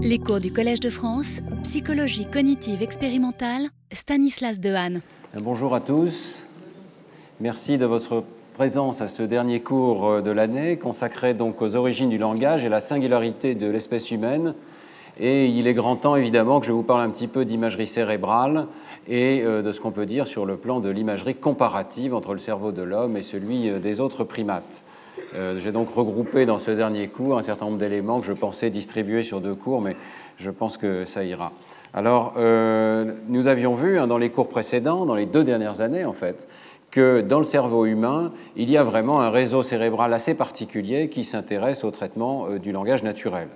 Les cours du Collège de France, psychologie cognitive expérimentale, Stanislas Dehaene. Bonjour à tous. Merci de votre présence à ce dernier cours euh, de l'année consacré donc aux origines du langage et la singularité de l'espèce humaine. Et il est grand temps évidemment que je vous parle un petit peu d'imagerie cérébrale et euh, de ce qu'on peut dire sur le plan de l'imagerie comparative entre le cerveau de l'homme et celui euh, des autres primates. Euh, j'ai donc regroupé dans ce dernier cours un certain nombre d'éléments que je pensais distribuer sur deux cours, mais je pense que ça ira. Alors, euh, nous avions vu hein, dans les cours précédents, dans les deux dernières années en fait, que dans le cerveau humain, il y a vraiment un réseau cérébral assez particulier qui s'intéresse au traitement euh, du langage naturel.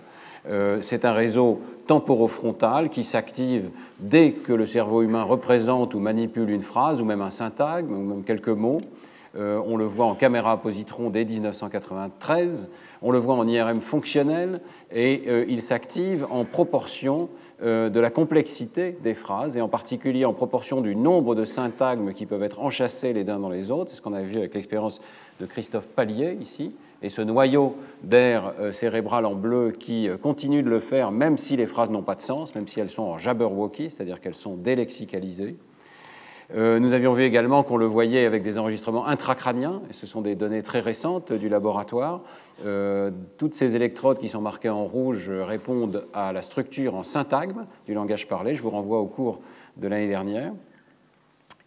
c'est un réseau temporofrontal qui s'active dès que le cerveau humain représente ou manipule une phrase ou même un syntagme ou même quelques mots. Euh, on le voit en caméra positron dès 1993, on le voit en IRM fonctionnel, et euh, il s'active en proportion euh, de la complexité des phrases, et en particulier en proportion du nombre de syntagmes qui peuvent être enchâssés les uns dans les autres. C'est ce qu'on a vu avec l'expérience de Christophe Pallier ici, et ce noyau d'air cérébral en bleu qui continue de le faire même si les phrases n'ont pas de sens, même si elles sont en jabberwocky, c'est-à-dire qu'elles sont délexicalisées. Euh, nous avions vu également qu'on le voyait avec des enregistrements intracrâniens, et ce sont des données très récentes du laboratoire. Euh, toutes ces électrodes qui sont marquées en rouge répondent à la structure en syntagme du langage parlé. Je vous renvoie au cours de l'année dernière.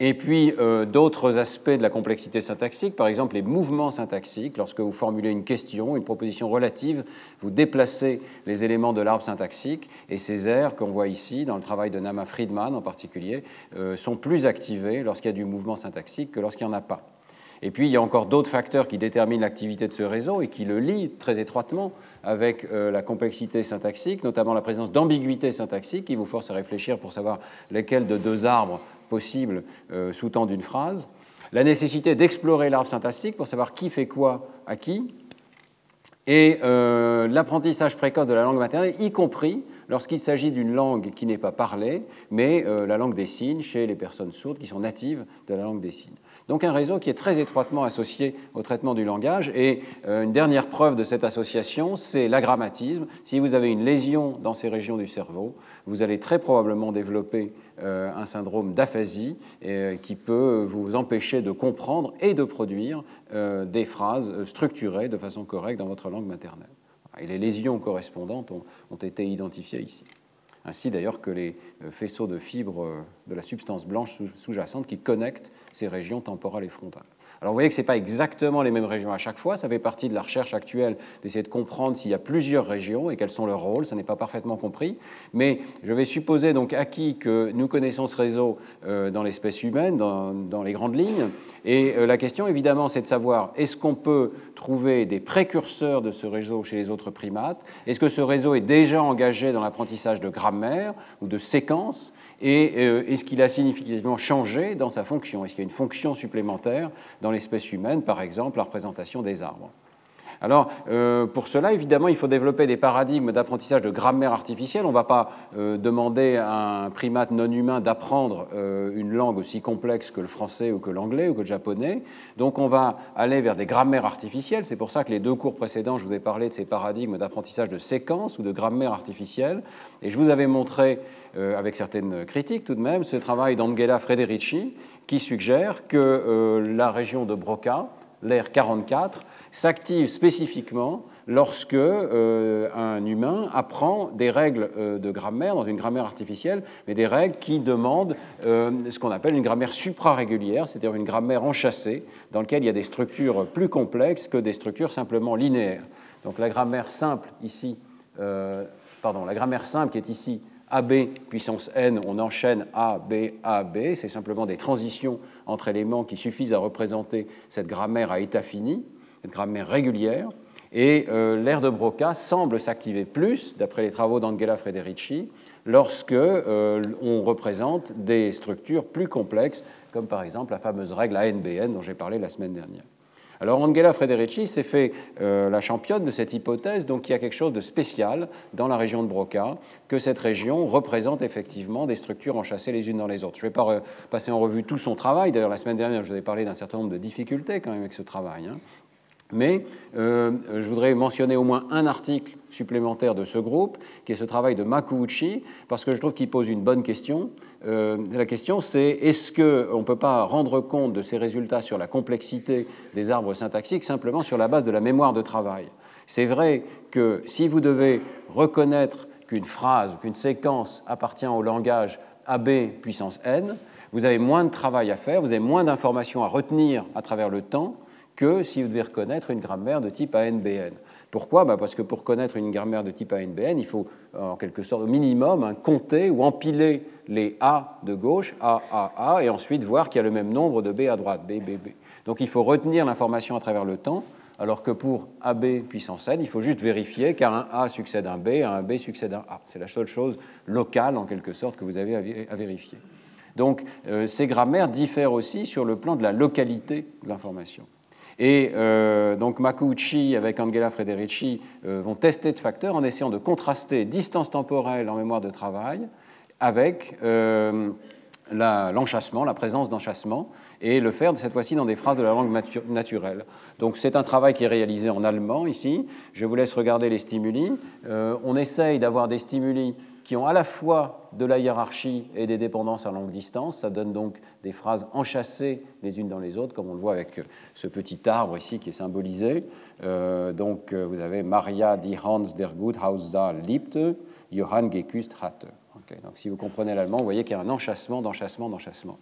Et puis euh, d'autres aspects de la complexité syntaxique, par exemple les mouvements syntaxiques. Lorsque vous formulez une question, une proposition relative, vous déplacez les éléments de l'arbre syntaxique et ces aires qu'on voit ici, dans le travail de Nama Friedman en particulier, euh, sont plus activées lorsqu'il y a du mouvement syntaxique que lorsqu'il n'y en a pas. Et puis, il y a encore d'autres facteurs qui déterminent l'activité de ce réseau et qui le lient très étroitement avec euh, la complexité syntaxique, notamment la présence d'ambiguïté syntaxique qui vous force à réfléchir pour savoir lesquels de deux arbres possible euh, sous-tend d'une phrase, la nécessité d'explorer l'arbre syntaxique pour savoir qui fait quoi à qui, et euh, l'apprentissage précoce de la langue maternelle, y compris lorsqu'il s'agit d'une langue qui n'est pas parlée, mais euh, la langue des signes chez les personnes sourdes qui sont natives de la langue des signes. Donc un réseau qui est très étroitement associé au traitement du langage. Et une dernière preuve de cette association, c'est l'agrammatisme. Si vous avez une lésion dans ces régions du cerveau, vous allez très probablement développer un syndrome d'aphasie euh, qui peut vous empêcher de comprendre et de produire des phrases structurées de façon correcte dans votre langue maternelle. Et les lésions correspondantes ont, ont été identifiées ici ainsi d'ailleurs que les faisceaux de fibres de la substance blanche sous-jacente qui connectent ces régions temporales et frontales. Alors vous voyez que ce n'est pas exactement les mêmes régions à chaque fois, ça fait partie de la recherche actuelle d'essayer de comprendre s'il y a plusieurs régions et quels sont leurs rôles, ça n'est pas parfaitement compris, mais je vais supposer donc acquis que nous connaissons ce réseau euh, dans l'espèce humaine, dans, les grandes lignes, et euh, la question évidemment c'est de savoir est-ce qu'on peut trouver des précurseurs de ce réseau chez les autres primates, est-ce que ce réseau est déjà engagé dans l'apprentissage de grammaire ou de séquences, et euh, est-ce qu'il a significativement changé dans sa fonction? Est-ce qu'il y a une fonction supplémentaire dans l'espèce humaine, par exemple la représentation des arbres? Alors, euh, pour cela, évidemment, il faut développer des paradigmes d'apprentissage de grammaire artificielle. On ne va pas euh, demander à un primate non humain d'apprendre une langue aussi complexe que le français ou que l'anglais ou que le japonais. Donc, on va aller vers des grammaires artificielles. C'est pour ça que les deux cours précédents, je vous ai parlé de ces paradigmes d'apprentissage de séquence ou de grammaire artificielle. Et je vous avais montré euh, avec certaines critiques tout de même, ce travail d'Angela Frederici qui suggère que euh, la région de Broca, l'air 44, s'active spécifiquement lorsque euh, un humain apprend des règles de grammaire dans une grammaire artificielle, mais des règles qui demandent ce qu'on appelle une grammaire suprarégulière, c'est-à-dire une grammaire enchâssée, dans laquelle il y a des structures plus complexes que des structures simplement linéaires. Donc la grammaire simple ici, pardon, la grammaire simple qui est ici AB puissance n, on enchaîne A, B. C'est simplement des transitions entre éléments qui suffisent à représenter cette grammaire à état fini, grammaire régulière. Et euh, l'aire de Broca semble s'activer plus, d'après les travaux d'Angela Frederici, lorsque euh, on représente des structures plus complexes, comme par exemple la fameuse règle ANBN dont j'ai parlé la semaine dernière. Alors Angela Frederici s'est fait euh, la championne de cette hypothèse, donc il y a quelque chose de spécial dans la région de Broca, que cette région représente effectivement des structures enchâssées les unes dans les autres. Je ne vais pas passer en revue tout son travail, d'ailleurs la semaine dernière je vous ai parlé d'un certain nombre de difficultés quand même avec ce travail. Hein. Mais euh, je voudrais mentionner au moins un article supplémentaire de ce groupe, qui est ce travail de Makuuchi, parce que je trouve qu'il pose une bonne question. Euh, la question, c'est est-ce qu'on ne peut pas rendre compte de ces résultats sur la complexité des arbres syntaxiques simplement sur la base de la mémoire de travail? C'est vrai que si vous devez reconnaître qu'une phrase, qu'une séquence appartient au langage AB puissance n, vous avez moins de travail à faire, vous avez moins d'informations à retenir à travers le temps que si vous devez reconnaître une grammaire de type ANBN. Pourquoi? Bah, Parce que pour connaître une grammaire de type ANBN, il faut en quelque sorte au minimum compter ou empiler les A de gauche, A, A, A, et ensuite voir qu'il y a le même nombre de B à droite, B, B, B. Donc il faut retenir l'information à travers le temps, alors que pour AB puissance n, il faut juste vérifier car un A succède à un B, un B succède à un A. C'est la seule chose locale, en quelque sorte, que vous avez à vérifier. Donc euh, ces grammaires diffèrent aussi sur le plan de la localité de l'information. Et euh, donc Makuuchi avec Angela Frederici euh, vont tester de facteurs en essayant de contraster distance temporelle en mémoire de travail avec euh, l'enchassement, la, présence d'enchassement, et le faire cette fois-ci dans des phrases de la langue naturelle. Donc c'est un travail qui est réalisé en allemand ici. Je vous laisse regarder les stimuli. on essaye d'avoir des stimuli qui ont à la fois de la hiérarchie et des dépendances à longue distance. Ça donne donc des phrases enchâssées les unes dans les autres, comme on le voit avec ce petit arbre ici qui est symbolisé. Euh, donc euh, vous avez Maria die Hans der Guthauser liebte, Johann geküsst hatte. donc si vous comprenez l'allemand, vous voyez qu'il y a un enchâssement, d'enchâssement, d'enchâssement.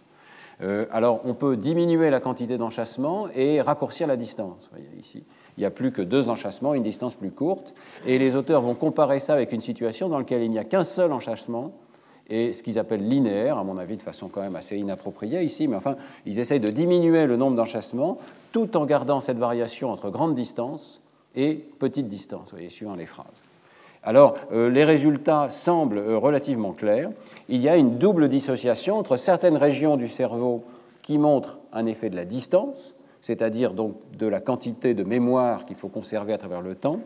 Euh, alors on peut diminuer la quantité d'enchâssement et raccourcir la distance. Vous voyez ici il n'y a plus que deux enchâssements, une distance plus courte. Et les auteurs vont comparer ça avec une situation dans laquelle il n'y a qu'un seul enchâssement, et ce qu'ils appellent linéaire, à mon avis de façon quand même assez inappropriée ici, mais enfin, ils essayent de diminuer le nombre d'enchâssements tout en gardant cette variation entre grande distance et petite distance, voyez, suivant les phrases. Alors, euh, les résultats semblent euh, relativement clairs. Il y a une double dissociation entre certaines régions du cerveau qui montrent un effet de la distance, c'est-à-dire donc de la quantité de mémoire qu'il faut conserver à travers le temps,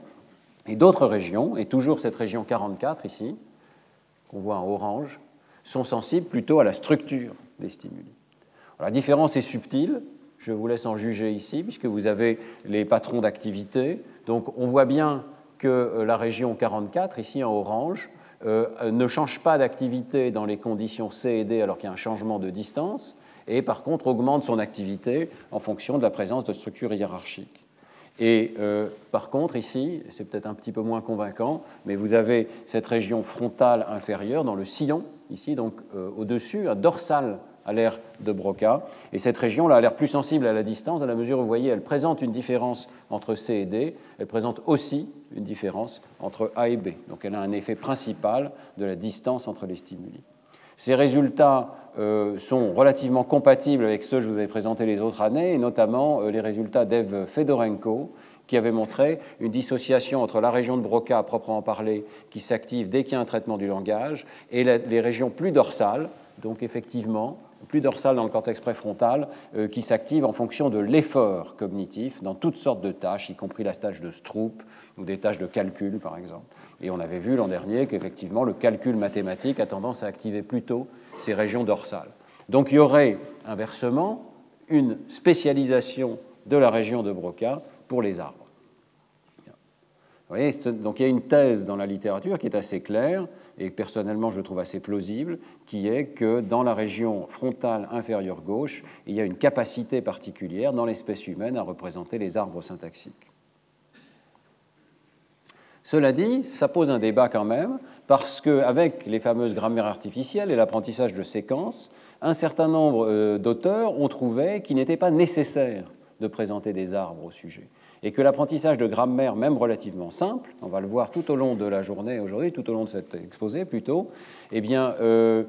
et d'autres régions, et toujours cette région 44 ici, qu'on voit en orange, sont sensibles plutôt à la structure des stimuli. la différence est subtile, je vous laisse en juger ici, puisque vous avez les patrons d'activité. Donc on voit bien que euh, la région 44, ici en orange, euh, ne change pas d'activité dans les conditions C et D alors qu'il y a un changement de distance, et par contre augmente son activité en fonction de la présence de structures hiérarchiques. Et euh, par contre, ici, c'est peut-être un petit peu moins convaincant, mais vous avez cette région frontale inférieure dans le sillon, ici, donc euh, au-dessus, un dorsal à l'air de Broca. Et cette région-là a l'air plus sensible à la distance, à la mesure où vous voyez, elle présente une différence entre C et D, elle présente aussi une différence entre A et B. Donc elle a un effet principal de la distance entre les stimuli. Ces résultats euh, sont relativement compatibles avec ceux que je vous avais présentés les autres années, et notamment euh, les résultats d'Ev Fedorenko, qui avait montré une dissociation entre la région de Broca à proprement parler, qui s'active dès qu'il y a un traitement du langage, et les régions plus dorsales, donc effectivement, plus dorsales dans le cortex préfrontal, euh, qui s'activent en fonction de l'effort cognitif dans toutes sortes de tâches, y compris la tâche de Stroop ou des tâches de calcul, par exemple. Et on avait vu l'an dernier qu'effectivement, le calcul mathématique a tendance à activer plutôt ces régions dorsales. Donc il y aurait inversement une spécialisation de la région de Broca pour les arbres. Vous voyez, donc il y a une thèse dans la littérature qui est assez claire et personnellement je trouve assez plausible, qui est que dans la région frontale inférieure gauche, il y a une capacité particulière dans l'espèce humaine à représenter les arbres syntaxiques. Cela dit, ça pose un débat quand même, parce qu'avec les fameuses grammaires artificielles et l'apprentissage de séquences, un certain nombre euh, d'auteurs ont trouvé qu'il n'était pas nécessaire de présenter des arbres au sujet, et que l'apprentissage de grammaire, même relativement simple, on va le voir tout au long de la journée aujourd'hui, tout au long de cet exposé plutôt, eh bien, euh,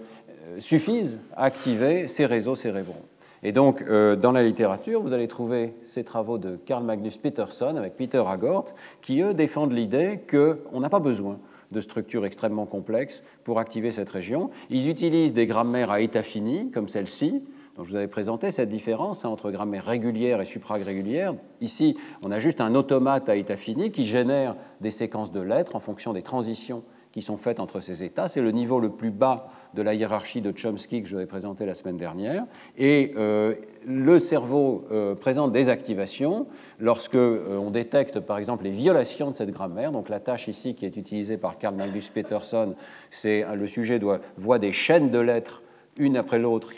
suffisent à activer ces réseaux cérébraux. Et donc, euh, dans la littérature, vous allez trouver ces travaux de Carl Magnus Peterson avec Peter Hagort, qui, eux, défendent l'idée qu'on n'a pas besoin de structures extrêmement complexes pour activer cette région. Ils utilisent des grammaires à état fini, comme celle-ci, dont je vous avais présenté cette différence hein, entre grammaire régulière et suprarégulière. Ici, on a juste un automate à état fini qui génère des séquences de lettres en fonction des transitions qui sont faites entre ces états. C'est le niveau le plus bas de la hiérarchie de Chomsky que je vous ai présenté la semaine dernière. Et euh, le cerveau euh, présente des activations lorsque euh, on détecte par exemple les violations de cette grammaire. Donc la tâche ici qui est utilisée par Carl Magnus Peterson, c'est le sujet voit des chaînes de lettres une après l'autre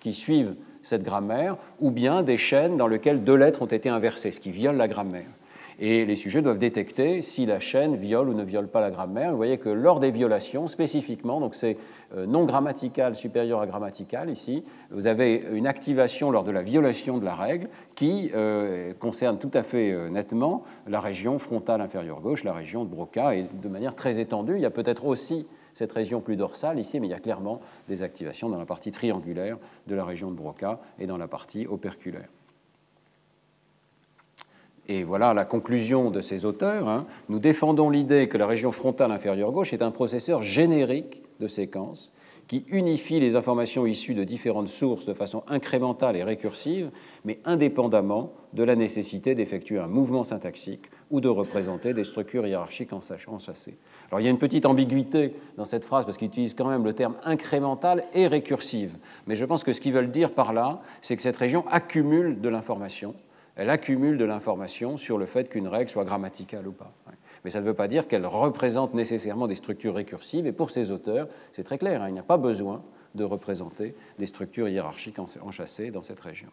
qui suivent cette grammaire, ou bien des chaînes dans lesquelles deux lettres ont été inversées, ce qui viole la grammaire. Et les sujets doivent détecter si la chaîne viole ou ne viole pas la grammaire. Vous voyez que lors des violations, spécifiquement, donc c'est euh, non grammatical supérieur à grammatical ici, vous avez une activation lors de la violation de la règle qui euh, concerne tout à fait euh, nettement la région frontale inférieure gauche, la région de Broca, et de manière très étendue. Il y a peut-être aussi cette région plus dorsale ici, mais il y a clairement des activations dans la partie triangulaire de la région de Broca et dans la partie operculaire. Et voilà la conclusion de ces auteurs. Hein. Nous défendons l'idée que la région frontale inférieure gauche est un processeur générique de séquences qui unifie les informations issues de différentes sources de façon incrémentale et récursive, mais indépendamment de la nécessité d'effectuer un mouvement syntaxique ou de représenter des structures hiérarchiques enchâssées. Alors il y a une petite ambiguïté dans cette phrase parce qu'ils utilisent quand même le terme incrémental et récursive. Mais je pense que ce qu'ils veulent dire par là, c'est que cette région accumule de l'information elle accumule de l'information sur le fait qu'une règle soit grammaticale ou pas. Mais ça ne veut pas dire qu'elle représente nécessairement des structures récursives, et pour ces auteurs, c'est très clair, hein, il n'y a pas besoin de représenter des structures hiérarchiques enchâssées dans cette région.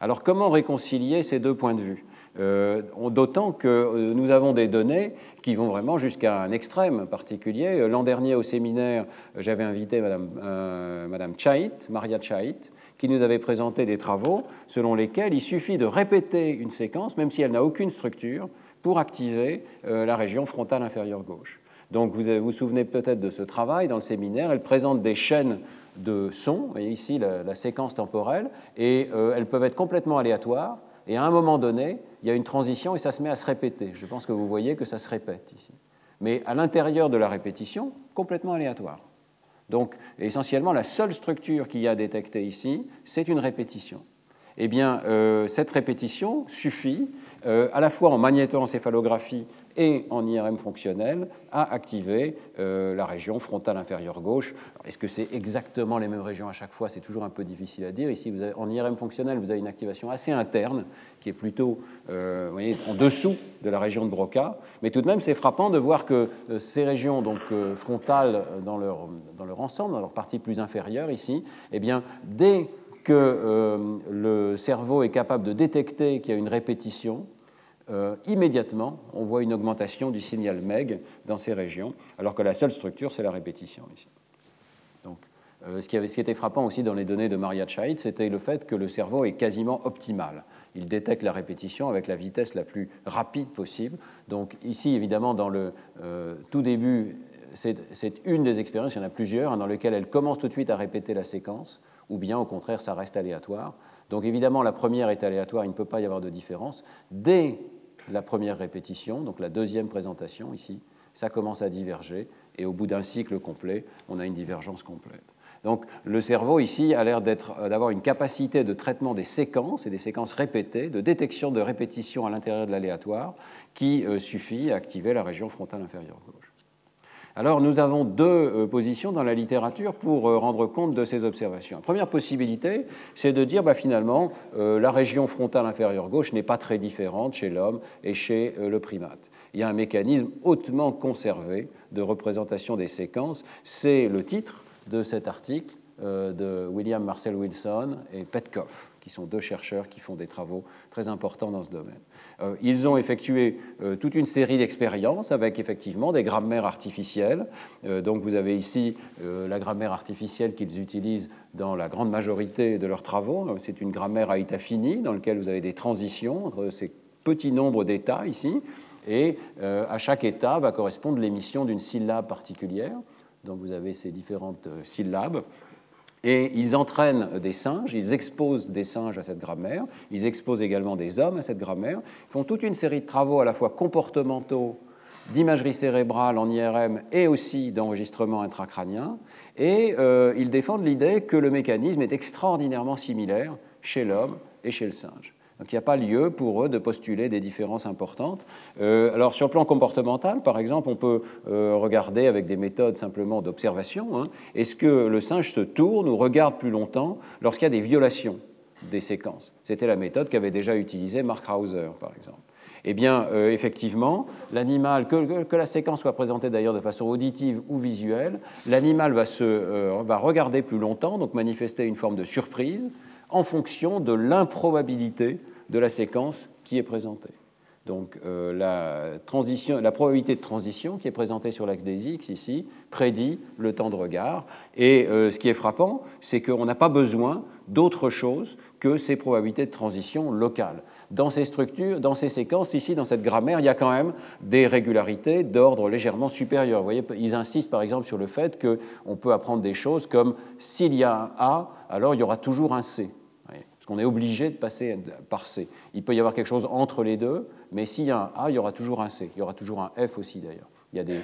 Alors comment réconcilier ces deux points de vue? Euh, D'autant que euh, nous avons des données qui vont vraiment jusqu'à un extrême particulier. Euh, l'an dernier au séminaire, j'avais invité Madame, Madame Chait, Maria Chait, qui nous avait présenté des travaux selon lesquels il suffit de répéter une séquence, même si elle n'a aucune structure, pour activer la région frontale inférieure gauche. Donc vous vous souvenez peut-être de ce travail dans le séminaire. Elle présente des chaînes de sons, voyez ici la, séquence temporelle, et euh, elles peuvent être complètement aléatoires. Et à un moment donné, il y a une transition et ça se met à se répéter. Je pense que vous voyez que ça se répète ici. Mais à l'intérieur de la répétition, complètement aléatoire. Donc essentiellement, la seule structure qu'il y a détectée ici, c'est une répétition. Eh bien, euh, cette répétition suffit euh, à la fois en magnétoencéphalographie et en IRM fonctionnel à activer euh, la région frontale inférieure gauche. Est-ce que c'est exactement les mêmes régions à chaque fois? C'est toujours un peu difficile à dire. Ici, en IRM fonctionnel, vous avez une activation assez interne qui est plutôt en dessous de la région de Broca. Mais tout de même, c'est frappant de voir que ces régions donc, frontales dans leur ensemble, dans leur partie plus inférieure ici, eh bien, dès que le cerveau est capable de détecter qu'il y a une répétition, euh, immédiatement, on voit une augmentation du signal MEG dans ces régions, alors que la seule structure, c'est la répétition ici. Donc, euh, ce, qui était frappant aussi dans les données de Maria Chait, c'était le fait que le cerveau est quasiment optimal. Il détecte la répétition avec la vitesse la plus rapide possible. Donc ici, évidemment, dans le euh, tout début, c'est une des expériences, il y en a plusieurs, hein, dans lesquelles elle commence tout de suite à répéter la séquence, ou bien au contraire, ça reste aléatoire. Donc évidemment, la première est aléatoire, il ne peut pas y avoir de différence. Dès la première répétition, donc la deuxième présentation ici, ça commence à diverger et au bout d'un cycle complet, on a une divergence complète. Donc le cerveau ici a l'air d'avoir une capacité de traitement des séquences et des séquences répétées, de détection de répétition à l'intérieur de l'aléatoire, qui euh, suffit à activer la région frontale inférieure. Alors nous avons deux euh, positions dans la littérature pour euh, rendre compte de ces observations. La première possibilité, c'est de dire bah, finalement euh, la région frontale inférieure gauche n'est pas très différente chez l'homme et chez le primate. Il y a un mécanisme hautement conservé de représentation des séquences. C'est le titre de cet article de William Marcel Wilson et Petkoff, qui sont deux chercheurs qui font des travaux très importants dans ce domaine. Euh, ils ont effectué euh, toute une série d'expériences avec effectivement des grammaires artificielles. Euh, donc vous avez ici la grammaire artificielle qu'ils utilisent dans la grande majorité de leurs travaux. C'est une grammaire à état fini dans laquelle vous avez des transitions entre ces petits nombres d'états ici. Et à chaque état va correspondre l'émission d'une syllabe particulière. Donc vous avez ces différentes syllabes. Et ils entraînent des singes, ils exposent des singes à cette grammaire, ils exposent également des hommes à cette grammaire, ils font toute une série de travaux à la fois comportementaux, d'imagerie cérébrale en IRM et aussi d'enregistrement intracrânien, et euh, ils défendent l'idée que le mécanisme est extraordinairement similaire chez l'homme et chez le singe. Donc il n'y a pas lieu pour eux de postuler des différences importantes. Euh, alors sur le plan comportemental, par exemple, on peut euh, regarder avec des méthodes simplement d'observation. Hein. Est-ce que le singe se tourne ou regarde plus longtemps lorsqu'il y a des violations des séquences? C'était la méthode qu'avait déjà utilisée Mark Hauser, par exemple. Eh bien, euh, effectivement, l'animal, que, la séquence soit présentée d'ailleurs de façon auditive ou visuelle, l'animal va, va regarder plus longtemps, donc manifester une forme de surprise en fonction de l'improbabilité de la séquence qui est présentée. Donc euh, la, transition, la, probabilité de transition qui est présentée sur l'axe des X ici prédit le temps de regard. Et euh, ce qui est frappant, c'est qu'on n'a pas besoin d'autre chose que ces probabilités de transition locales. Dans ces structures, dans ces séquences, ici, dans cette grammaire, il y a quand même des régularités d'ordre légèrement supérieur. Vous voyez, ils insistent par exemple sur le fait qu'on peut apprendre des choses comme s'il y a un A, alors il y aura toujours un C qu'on est obligé de passer par C. Il peut y avoir quelque chose entre les deux, mais s'il y a un A, il y aura toujours un C. Il y aura toujours un F aussi d'ailleurs. Il y a des,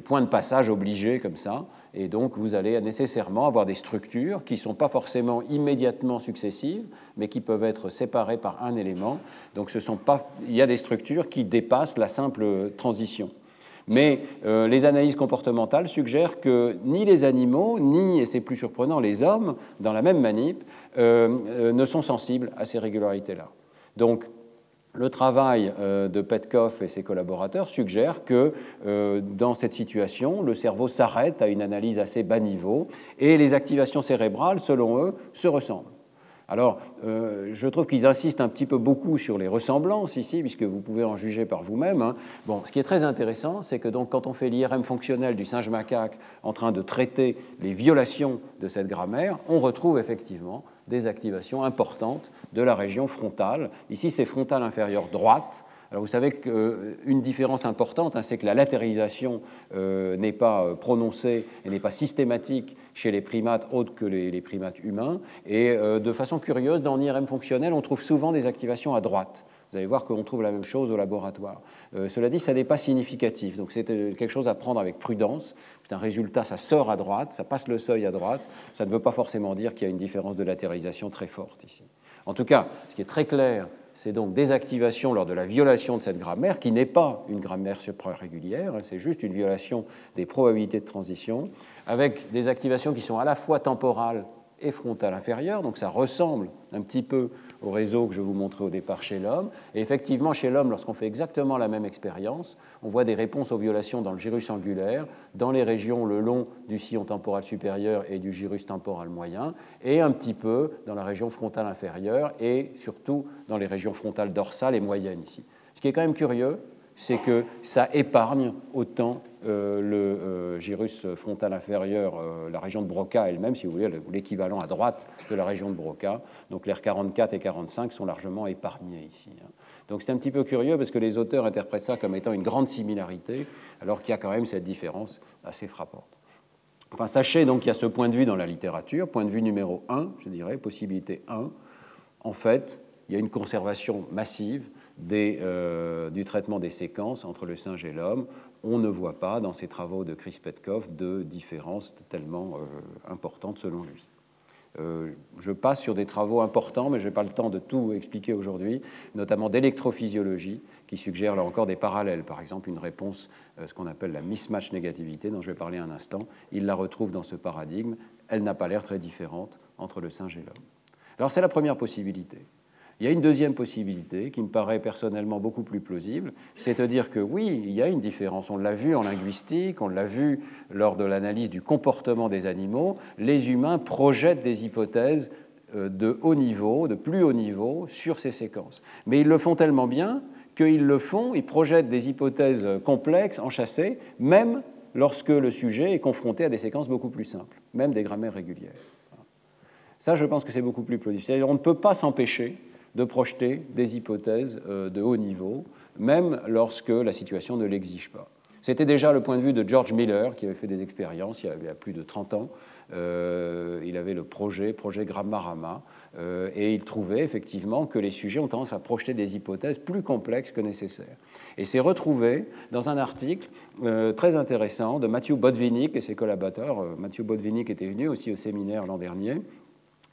points de passage obligés comme ça, et donc vous allez nécessairement avoir des structures qui ne sont pas forcément immédiatement successives, mais qui peuvent être séparées par un élément. Donc ce sont pas, il y a des structures qui dépassent la simple transition. Mais euh, les analyses comportementales suggèrent que ni les animaux, ni, et c'est plus surprenant, les hommes, dans la même manip, euh, euh, ne sont sensibles à ces régularités-là. Donc, le travail de Petkoff et ses collaborateurs suggère que dans cette situation, le cerveau s'arrête à une analyse assez bas niveau et les activations cérébrales, selon eux, se ressemblent. Alors, euh, je trouve qu'ils insistent un petit peu beaucoup sur les ressemblances ici, puisque vous pouvez en juger par vous-même. Hein. Bon, ce qui est très intéressant, c'est que donc, quand on fait l'IRM fonctionnel du singe macaque en train de traiter les violations de cette grammaire, on retrouve effectivement des activations importantes de la région frontale. Ici, c'est frontale inférieure droite, alors vous savez qu'une euh, différence importante, hein, c'est que la latéralisation euh, n'est pas euh, prononcée et n'est pas systématique chez les primates autres que les, primates humains. Et de façon curieuse, dans l'IRM fonctionnel, on trouve souvent des activations à droite. Vous allez voir qu'on trouve la même chose au laboratoire. cela dit, ça n'est pas significatif, donc c'est quelque chose à prendre avec prudence. C'est un résultat, ça sort à droite, ça passe le seuil à droite. Ça ne veut pas forcément dire qu'il y a une différence de latéralisation très forte ici. En tout cas, ce qui est très clair c'est donc des activations lors de la violation de cette grammaire, qui n'est pas une grammaire suprarégulière, hein, c'est juste une violation des probabilités de transition, avec des activations qui sont à la fois temporales et frontales inférieures, donc ça ressemble un petit peu au réseau que je vous montrais au départ chez l'homme. Et effectivement, chez l'homme, lorsqu'on fait exactement la même expérience, on voit des réponses aux violations dans le gyrus angulaire, dans les régions le long du sillon temporal supérieur et du gyrus temporal moyen, et un petit peu dans la région frontale inférieure et surtout dans les régions frontales dorsales et moyennes ici. Ce qui est quand même curieux, c'est que ça épargne autant euh, le euh, gyrus frontal inférieur, euh, la région de Broca elle-même, si vous voulez, l'équivalent à droite de la région de Broca. Donc les R44 et 45 sont largement épargnés ici. Hein. Donc c'est un petit peu curieux parce que les auteurs interprètent ça comme étant une grande similarité, alors qu'il y a quand même cette différence assez frappante. Enfin, sachez donc qu'il y a ce point de vue dans la littérature, point de vue numéro 1, je dirais, possibilité 1. En fait, il y a une conservation massive euh, du traitement des séquences entre le singe et l'homme. On ne voit pas dans ces travaux de Chris Petkoff de différence tellement euh, importante selon lui. Euh, je passe sur des travaux importants, mais je n'ai pas le temps de tout expliquer aujourd'hui, notamment d'électrophysiologie, qui suggèrent là encore des parallèles. Par exemple, une réponse, ce qu'on appelle la mismatch négativité, dont je vais parler un instant, il la retrouve dans ce paradigme. Elle n'a pas l'air très différente entre le singe et l'homme. Alors c'est la première possibilité. Il y a une deuxième possibilité qui me paraît personnellement beaucoup plus plausible, c'est de dire que oui, il y a une différence. On l'a vu en linguistique, on l'a vu lors de l'analyse du comportement des animaux. Les humains projettent des hypothèses euh, de haut niveau, de plus haut niveau, sur ces séquences. Mais ils le font tellement bien qu'ils le font, ils projettent des hypothèses complexes, enchâssées, même lorsque le sujet est confronté à des séquences beaucoup plus simples, même des grammaires régulières. Ça, je pense que c'est beaucoup plus plausible. On ne peut pas s'empêcher de projeter des hypothèses euh, de haut niveau, même lorsque la situation ne l'exige pas. C'était déjà le point de vue de George Miller, qui avait fait des expériences il y a plus de 30 ans. Euh, il avait le projet, projet Grammarama, euh, et il trouvait effectivement que les sujets ont tendance à projeter des hypothèses plus complexes que nécessaire. Et c'est retrouvé dans un article très intéressant de Matthew Bodvinik et ses collaborateurs. Matthew Bodvinik était venu aussi au séminaire l'an dernier.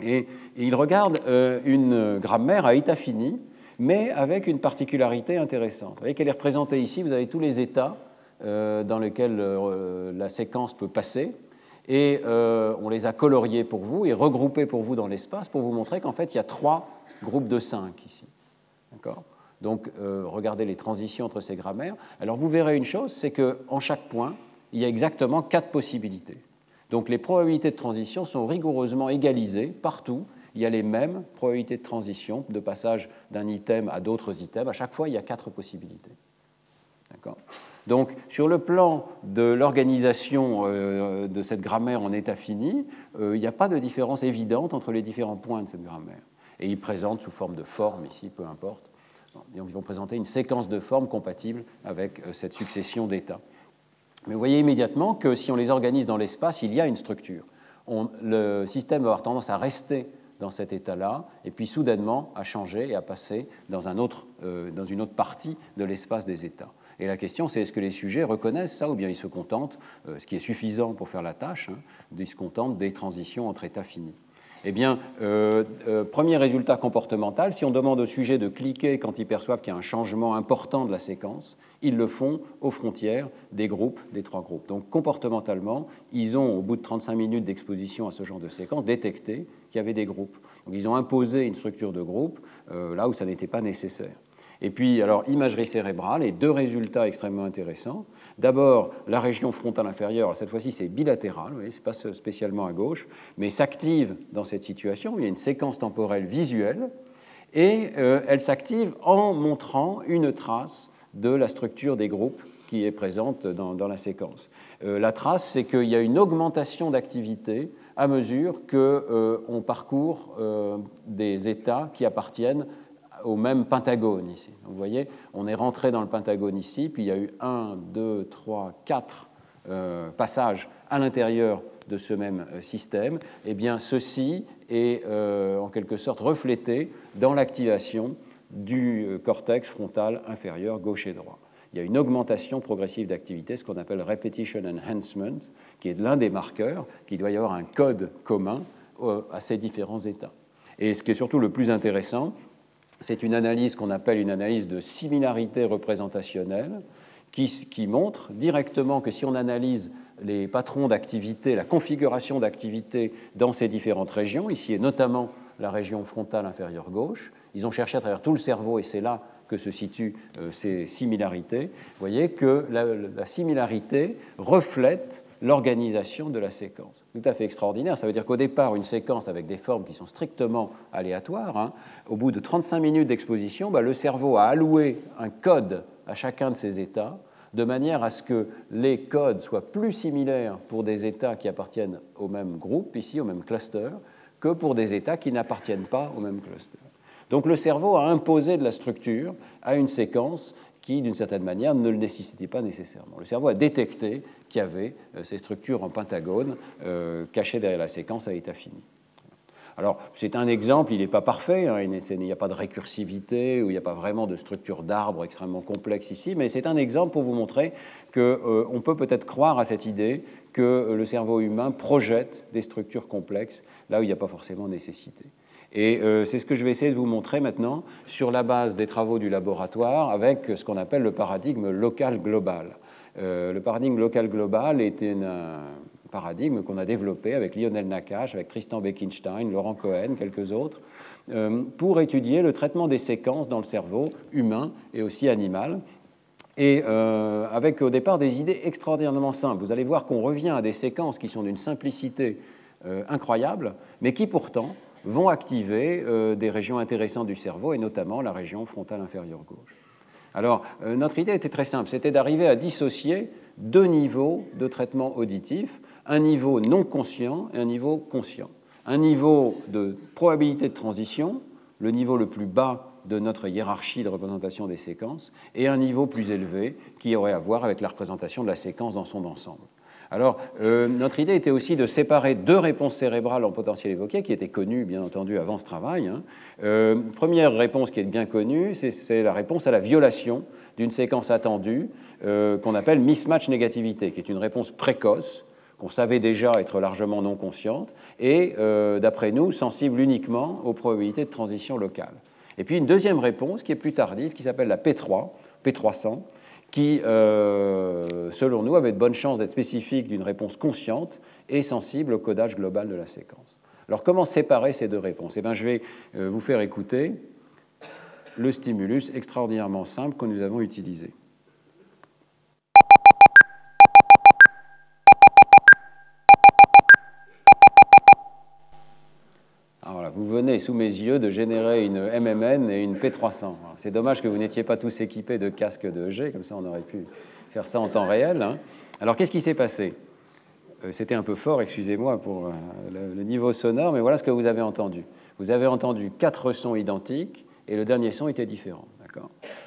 Et, il regarde euh, une grammaire à état fini mais avec une particularité intéressante. Vous voyez qu'elle est représentée ici, vous avez tous les états euh, dans lesquels euh, la séquence peut passer, et on les a coloriés pour vous et regroupés pour vous dans l'espace pour vous montrer qu'en fait, il y a trois groupes de cinq ici. D'accord? Donc, regardez les transitions entre ces grammaires. Alors, vous verrez une chose, c'est qu'en chaque point, il y a exactement quatre possibilités. Donc, les probabilités de transition sont rigoureusement égalisées partout il y a les mêmes probabilités de transition, de passage d'un item à d'autres items. À chaque fois, il y a quatre possibilités. Donc, sur le plan de l'organisation euh, de cette grammaire en état fini, euh, il n'y a pas de différence évidente entre les différents points de cette grammaire. Et ils présentent sous forme de forme ici, peu importe. Donc, ils vont présenter une séquence de formes compatible avec euh, cette succession d'états. Mais vous voyez immédiatement que si on les organise dans l'espace, il y a une structure. le système va avoir tendance à rester dans cet état-là, et puis soudainement à changer et à passer euh, dans une autre partie de l'espace des états. Et la question, c'est est-ce que les sujets reconnaissent ça ou bien ils se contentent, euh, ce qui est suffisant pour faire la tâche, hein, ils se contentent des transitions entre états finis. Eh bien, euh, premier résultat comportemental, si on demande au sujet de cliquer quand ils perçoivent qu'il y a un changement important de la séquence, ils le font aux frontières des groupes, des trois groupes. Donc comportementalement, ils ont, au bout de 35 minutes d'exposition à ce genre de séquence, détecté qu'il y avait des groupes. Donc ils ont imposé une structure de groupe euh, là où ça n'était pas nécessaire. Et puis, alors, imagerie cérébrale et deux résultats extrêmement intéressants. D'abord, la région frontale inférieure, cette fois-ci c'est bilatéral, ce n'est pas spécialement à gauche, mais s'active dans cette situation. Il y a une séquence temporelle visuelle et euh, elle s'active en montrant une trace de la structure des groupes qui est présente dans, la séquence. Euh, la trace, c'est qu'il y a une augmentation d'activité à mesure qu'on euh, parcourt des états qui appartiennent au même pentagone ici. vous voyez, on est rentré dans le pentagone ici, puis il y a eu un, deux, trois, quatre euh, passages à l'intérieur de ce même système. Eh bien, ceci est en quelque sorte reflété dans l'activation du cortex frontal inférieur gauche et droit il y a une augmentation progressive d'activité, ce qu'on appelle repetition enhancement, qui est l'un des marqueurs, qu'il doit y avoir un code commun euh, à ces différents états. Et ce qui est surtout le plus intéressant, c'est une analyse qu'on appelle une analyse de similarité représentationnelle, qui, montre directement que si on analyse les patrons d'activité, la configuration d'activité dans ces différentes régions, ici et notamment la région frontale inférieure gauche, ils ont cherché à travers tout le cerveau, et c'est là que se situent euh, ces similarités, voyez que la, similarité reflète l'organisation de la séquence. Tout à fait extraordinaire. Ça veut dire qu'au départ, une séquence avec des formes qui sont strictement aléatoires, hein, au bout de 35 minutes d'exposition, bah, le cerveau a alloué un code à chacun de ces états, de manière à ce que les codes soient plus similaires pour des états qui appartiennent au même groupe, ici au même cluster, que pour des états qui n'appartiennent pas au même cluster. Donc le cerveau a imposé de la structure à une séquence qui, d'une certaine manière, ne le nécessitait pas nécessairement. Le cerveau a détecté qu'il y avait euh, ces structures en pentagone euh, cachées derrière la séquence à état fini. Alors, c'est un exemple, il n'est pas parfait, hein, il n'y a pas de récursivité ou il n'y a pas vraiment de structure d'arbre extrêmement complexe ici, mais c'est un exemple pour vous montrer qu'on euh, peut peut-être croire à cette idée que le cerveau humain projette des structures complexes là où il n'y a pas forcément nécessité. Et euh, c'est ce que je vais essayer de vous montrer maintenant sur la base des travaux du laboratoire avec ce qu'on appelle le paradigme local global. Euh, le paradigme local global est un paradigme qu'on a développé avec Lionel Nakache, avec Tristan Beckenstein, Laurent Cohen, quelques autres, euh, pour étudier le traitement des séquences dans le cerveau humain et aussi animal. Et avec au départ des idées extraordinairement simples. Vous allez voir qu'on revient à des séquences qui sont d'une simplicité incroyable, mais qui pourtant vont activer euh, des régions intéressantes du cerveau, et notamment la région frontale inférieure gauche. Alors, euh, notre idée était très simple, c'était d'arriver à dissocier deux niveaux de traitement auditif, un niveau non conscient et un niveau conscient. Un niveau de probabilité de transition, le niveau le plus bas de notre hiérarchie de représentation des séquences, et un niveau plus élevé qui aurait à voir avec la représentation de la séquence dans son ensemble. Alors, euh, notre idée était aussi de séparer deux réponses cérébrales en potentiel évoqué, qui étaient connues, bien entendu, avant ce travail. Hein. Euh, première réponse qui est bien connue, c'est la réponse à la violation d'une séquence attendue euh, qu'on appelle mismatch négativité, qui est une réponse précoce qu'on savait déjà être largement non consciente, et, d'après nous, sensible uniquement aux probabilités de transition locale. Et puis une deuxième réponse qui est plus tardive, qui s'appelle la P3, P300, qui, euh, selon nous, avait de bonnes chances d'être spécifique d'une réponse consciente et sensible au codage global de la séquence. Alors comment séparer ces deux réponses? Eh Je vais euh, vous faire écouter le stimulus extraordinairement simple que nous avons utilisé. Venez sous mes yeux de générer une MMN et une P300. C'est dommage que vous n'étiez pas tous équipés de casques de G, comme ça on aurait pu faire ça en temps réel. Hein. Alors qu'est-ce qui s'est passé? Euh, C'était un peu fort, excusez-moi pour euh, le niveau sonore, mais voilà ce que vous avez entendu. Vous avez entendu quatre sons identiques et le dernier son était différent.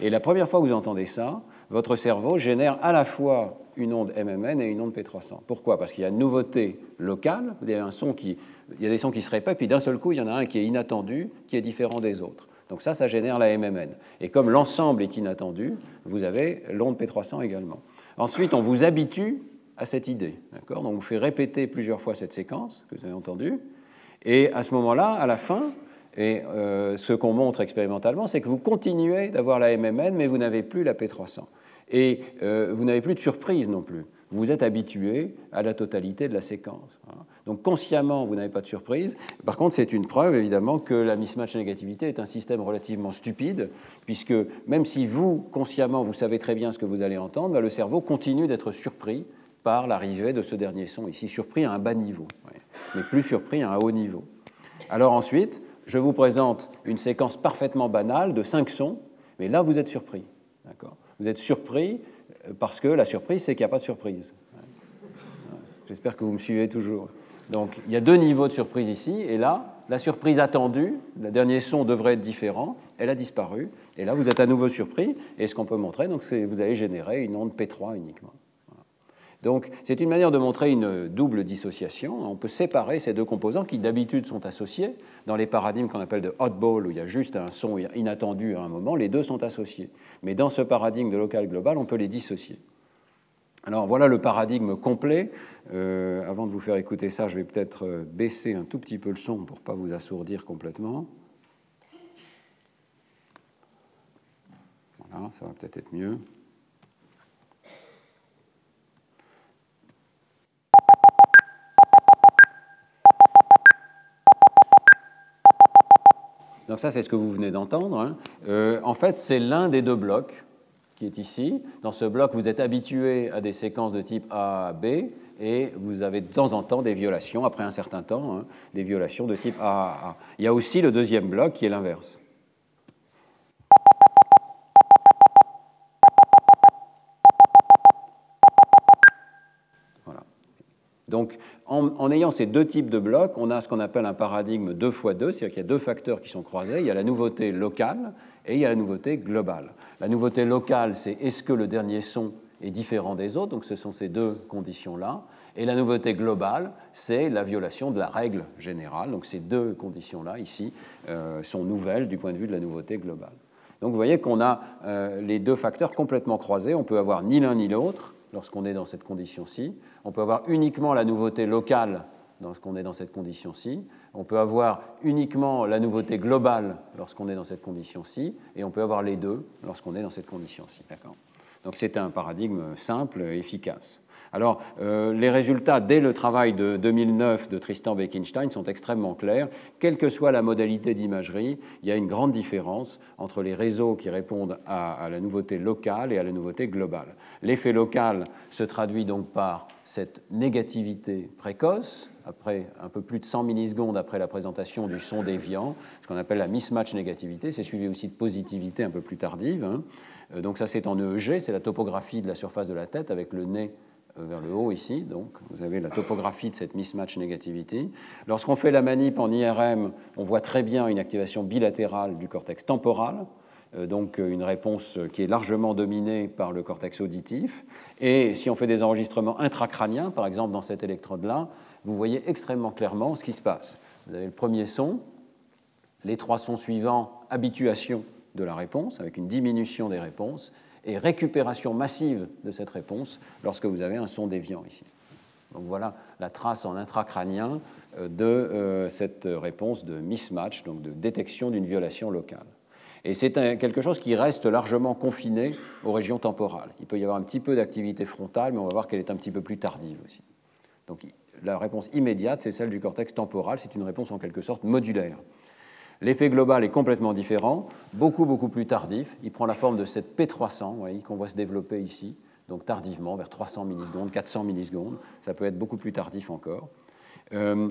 Et la première fois que vous entendez ça, votre cerveau génère à la fois une onde MMN et une onde P300. Pourquoi? Parce qu'il y a une nouveauté locale, vous avez un son qui, il y a des sons qui se répètent, puis d'un seul coup, il y en a un qui est inattendu, qui est différent des autres. Donc ça, ça génère la MMN. Et comme l'ensemble est inattendu, vous avez l'onde P300 également. Ensuite, on vous habitue à cette idée. Donc on vous fait répéter plusieurs fois cette séquence que vous avez entendue. Et à ce moment-là, à la fin, et euh, ce qu'on montre expérimentalement, c'est que vous continuez d'avoir la MMN, mais vous n'avez plus la P300. Et euh, vous n'avez plus de surprise non plus. Vous êtes habitué à la totalité de la séquence. Hein. Donc consciemment, vous n'avez pas de surprise. Par contre, c'est une preuve, évidemment, que la mismatch négativité est un système relativement stupide, puisque même si vous, consciemment, vous savez très bien ce que vous allez entendre, bah, le cerveau continue d'être surpris par l'arrivée de ce dernier son, ici surpris à un bas niveau, mais plus surpris à un haut niveau. Alors ensuite, je vous présente une séquence parfaitement banale de cinq sons, mais là, vous êtes surpris. Vous êtes surpris euh, parce que la surprise, c'est qu'il n'y a pas de surprise. J'espère que vous me suivez toujours. Donc il y a deux niveaux de surprise ici, et là, la surprise attendue, le dernier son devrait être différent, elle a disparu, et là vous êtes à nouveau surpris, et ce qu'on peut montrer, donc c'est vous allez générer une onde P3 uniquement. Donc c'est une manière de montrer une double dissociation. On peut séparer ces deux composants qui d'habitude sont associés. Dans les paradigmes qu'on appelle de hotball, où il y a juste un son inattendu à un moment, les deux sont associés. Mais dans ce paradigme de local global, on peut les dissocier. Alors voilà le paradigme complet. Euh, avant de vous faire écouter ça, je vais peut-être euh, baisser un tout petit peu le son pour ne pas vous assourdir complètement. Voilà, ça va peut-être être mieux. Donc ça, c'est ce que vous venez d'entendre. Hein. Euh, en fait, c'est l'un des deux blocs qui est ici. Dans ce bloc, vous êtes habitué à des séquences de type A, B, et vous avez de temps en temps des violations, après un certain temps, hein, des violations de type A, A. Il y a aussi le deuxième bloc qui est l'inverse. Donc, en, ayant ces deux types de blocs, on a ce qu'on appelle un paradigme 2 x 2, c'est-à-dire qu'il y a deux facteurs qui sont croisés. Il y a la nouveauté locale et il y a la nouveauté globale. La nouveauté locale, c'est est-ce que le dernier son est différent des autres? Donc, ce sont ces deux conditions-là. Et la nouveauté globale, c'est la violation de la règle générale. Donc, ces deux conditions-là, ici, euh, sont nouvelles du point de vue de la nouveauté globale. Donc, vous voyez qu'on a euh, les deux facteurs complètement croisés. On peut avoir ni l'un ni l'autre lorsqu'on est dans cette condition-ci. On peut avoir uniquement la nouveauté locale lorsqu'on est dans cette condition-ci. On peut avoir uniquement la nouveauté globale lorsqu'on est dans cette condition-ci. Et on peut avoir les deux lorsqu'on est dans cette condition-ci. Donc c'est un paradigme simple, efficace. Alors, euh, les résultats dès le travail de 2009 de Tristan Bekenstein sont extrêmement clairs. Quelle que soit la modalité d'imagerie, il y a une grande différence entre les réseaux qui répondent à, la nouveauté locale et à la nouveauté globale. L'effet local se traduit donc par cette négativité précoce, après un peu plus de 100 millisecondes après la présentation du son déviant, ce qu'on appelle la mismatch négativité, c'est suivi aussi de positivité un peu plus tardive. Hein. Euh, donc ça c'est en EEG, c'est la topographie de la surface de la tête avec le nez vers le haut ici, donc vous avez la topographie de cette mismatch negativity. Lorsqu'on fait la manip en IRM, on voit très bien une activation bilatérale du cortex temporal, euh, donc euh, une réponse qui est largement dominée par le cortex auditif. Et si on fait des enregistrements intracrâniens, par exemple dans cette électrode-là, vous voyez extrêmement clairement ce qui se passe. Vous avez le premier son, les trois sons suivants, habituation de la réponse, avec une diminution des réponses, et récupération massive de cette réponse lorsque vous avez un son déviant ici. Donc voilà la trace en intracrânien euh, de euh, cette réponse de mismatch, donc de détection d'une violation locale. Et c'est quelque chose qui reste largement confiné aux régions temporales. Il peut y avoir un petit peu d'activité frontale, mais on va voir qu'elle est un petit peu plus tardive aussi. Donc la réponse immédiate, c'est celle du cortex temporal, c'est une réponse en quelque sorte modulaire. L'effet global est complètement différent, beaucoup, beaucoup plus tardif. Il prend la forme de cette P300 qu'on voit se développer ici, donc tardivement, vers 300 millisecondes, 400 millisecondes. Ça peut être beaucoup plus tardif encore. Euh,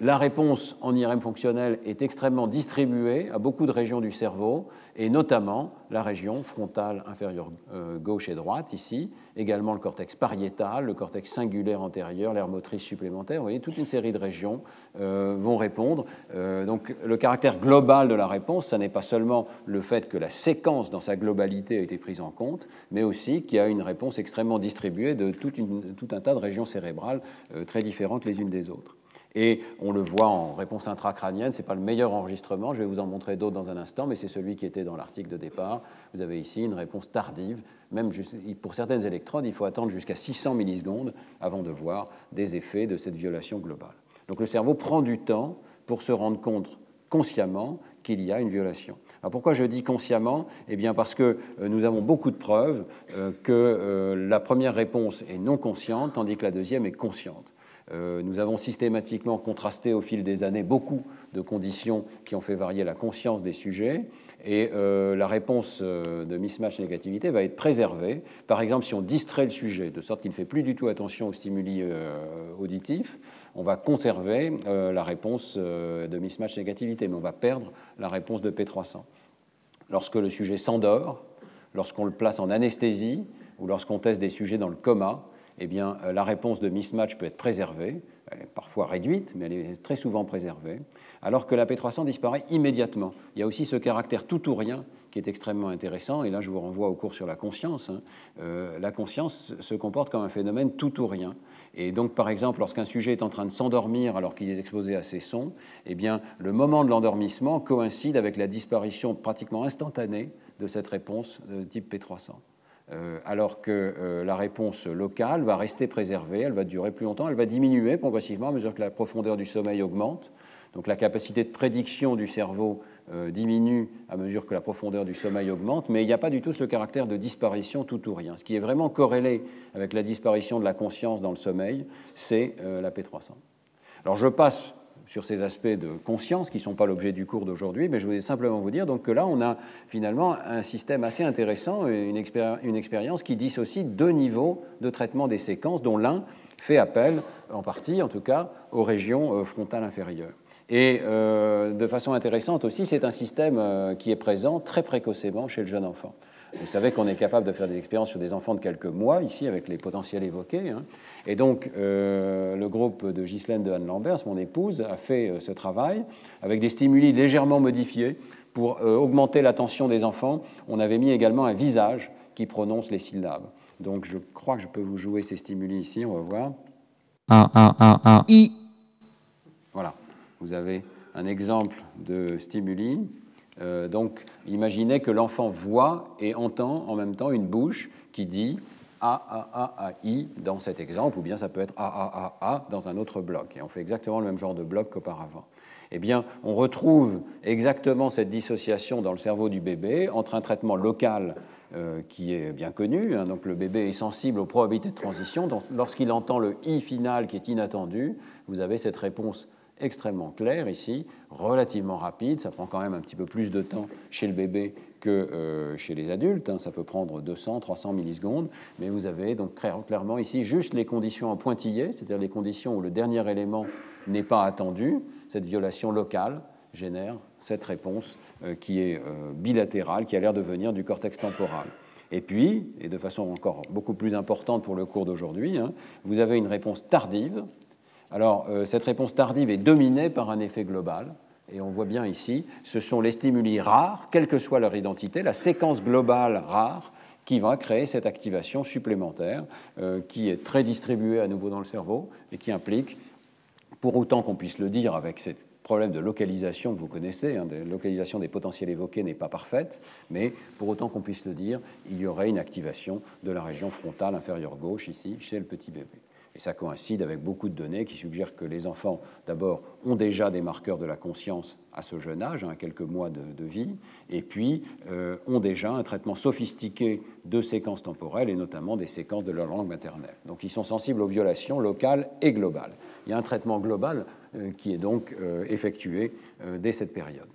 la réponse en IRM fonctionnel est extrêmement distribuée à beaucoup de régions du cerveau, et notamment la région frontale inférieure euh, gauche et droite, ici, également le cortex pariétal, le cortex singulaire antérieur, l'aire motrice supplémentaire. Vous voyez, toute une série de régions euh, vont répondre. Euh, donc le caractère global de la réponse, ce n'est pas seulement le fait que la séquence dans sa globalité a été prise en compte, mais aussi qu'il y a une réponse extrêmement distribuée de tout un tas de régions cérébrales très différentes les unes des autres. Et on le voit en réponse intracrânienne, ce n'est pas le meilleur enregistrement, je vais vous en montrer d'autres dans un instant, mais c'est celui qui était dans l'article de départ. Vous avez ici une réponse tardive, même pour certaines électrodes, il faut attendre jusqu'à 600 millisecondes avant de voir des effets de cette violation globale. Donc le cerveau prend du temps pour se rendre compte consciemment qu'il y a une violation. Alors pourquoi je dis consciemment? Eh bien parce que euh, nous avons beaucoup de preuves euh, que euh, la première réponse est non consciente, tandis que la deuxième est consciente. Euh, nous avons systématiquement contrasté au fil des années beaucoup de conditions qui ont fait varier la conscience des sujets et euh, la réponse euh, de mismatch négativité va être préservée. Par exemple, si on distrait le sujet de sorte qu'il ne fait plus du tout attention aux stimuli auditifs, on va conserver la réponse de mismatch négativité, mais on va perdre la réponse de P300. Lorsque le sujet s'endort, lorsqu'on le place en anesthésie ou lorsqu'on teste des sujets dans le coma, eh bien, euh, la réponse de mismatch peut être préservée. Elle est parfois réduite, mais elle est très souvent préservée. Alors que la P300 disparaît immédiatement. Il y a aussi ce caractère tout ou rien qui est extrêmement intéressant. Et là, je vous renvoie au cours sur la conscience. Hein. Euh, la conscience se comporte comme un phénomène tout ou rien. Et donc, par exemple, lorsqu'un sujet est en train de s'endormir alors qu'il est exposé à ces sons, eh bien, le moment de l'endormissement coïncide avec la disparition pratiquement instantanée de cette réponse de type P300. Euh, alors que euh, la réponse locale va rester préservée, elle va durer plus longtemps, elle va diminuer progressivement à mesure que la profondeur du sommeil augmente. Donc la capacité de prédiction du cerveau euh, diminue à mesure que la profondeur du sommeil augmente, mais il n'y a pas du tout ce caractère de disparition tout ou rien. Ce qui est vraiment corrélé avec la disparition de la conscience dans le sommeil, c'est la P300. Alors je passe sur ces aspects de conscience qui ne sont pas l'objet du cours d'aujourd'hui, mais je voulais simplement vous dire donc, que là, on a finalement un système assez intéressant, une, expérience qui dissocie deux niveaux de traitement des séquences, dont l'un fait appel, en partie en tout cas, aux régions euh, frontales inférieures. Et euh, de façon intéressante aussi, c'est un système euh, qui est présent très précocement chez le jeune enfant. Vous savez qu'on est capable de faire des expériences sur des enfants de quelques mois, ici, avec les potentiels évoqués. Hein. Et donc, euh, le groupe de Ghislaine de Anne Lambert, mon épouse, a fait euh, ce travail avec des stimuli légèrement modifiés pour euh, augmenter l'attention des enfants. On avait mis également un visage qui prononce les syllabes. Donc, je crois que je peux vous jouer ces stimuli ici, on va voir. Un, un, un, un, I. Voilà, vous avez un exemple de stimuli. Euh, donc, imaginez que l'enfant voit et entend en même temps une bouche qui dit A, A, A, A, I dans cet exemple, ou bien ça peut être A, A, A, A dans un autre bloc. Et on fait exactement le même genre de bloc qu'auparavant. Eh bien, on retrouve exactement cette dissociation dans le cerveau du bébé entre un traitement local euh, qui est bien connu. Hein. donc, le bébé est sensible aux probabilités de transition. Donc, lorsqu'il entend le I final qui est inattendu, vous avez cette réponse extrêmement clair ici, relativement rapide. Ça prend quand même un petit peu plus de temps chez le bébé que euh, chez les adultes. Hein. Ça peut prendre 200, 300 millisecondes. Mais vous avez donc clairement ici juste les conditions en pointillé, c'est-à-dire les conditions où le dernier élément n'est pas attendu. Cette violation locale génère cette réponse euh, qui est euh, bilatérale, qui a l'air de venir du cortex temporal. Et puis, et de façon encore beaucoup plus importante pour le cours d'aujourd'hui, hein, vous avez une réponse tardive alors, euh, cette réponse tardive est dominée par un effet global. Et on voit bien ici, ce sont les stimuli rares, quelle que soit leur identité, la séquence globale rare qui va créer cette activation supplémentaire euh, qui est très distribuée à nouveau dans le cerveau et qui implique, pour autant qu'on puisse le dire avec ce problème de localisation que vous connaissez, hein, de localisation des potentiels évoqués n'est pas parfaite, mais pour autant qu'on puisse le dire, il y aurait une activation de la région frontale inférieure gauche ici chez le petit bébé. Et ça coïncide avec beaucoup de données qui suggèrent que les enfants, d'abord, ont déjà des marqueurs de la conscience à ce jeune âge, à hein, quelques mois de, vie, et puis euh, ont déjà un traitement sophistiqué de séquences temporelles, et notamment des séquences de leur langue maternelle. Donc ils sont sensibles aux violations locales et globales. Il y a un traitement global euh, qui est donc euh, effectué dès cette période.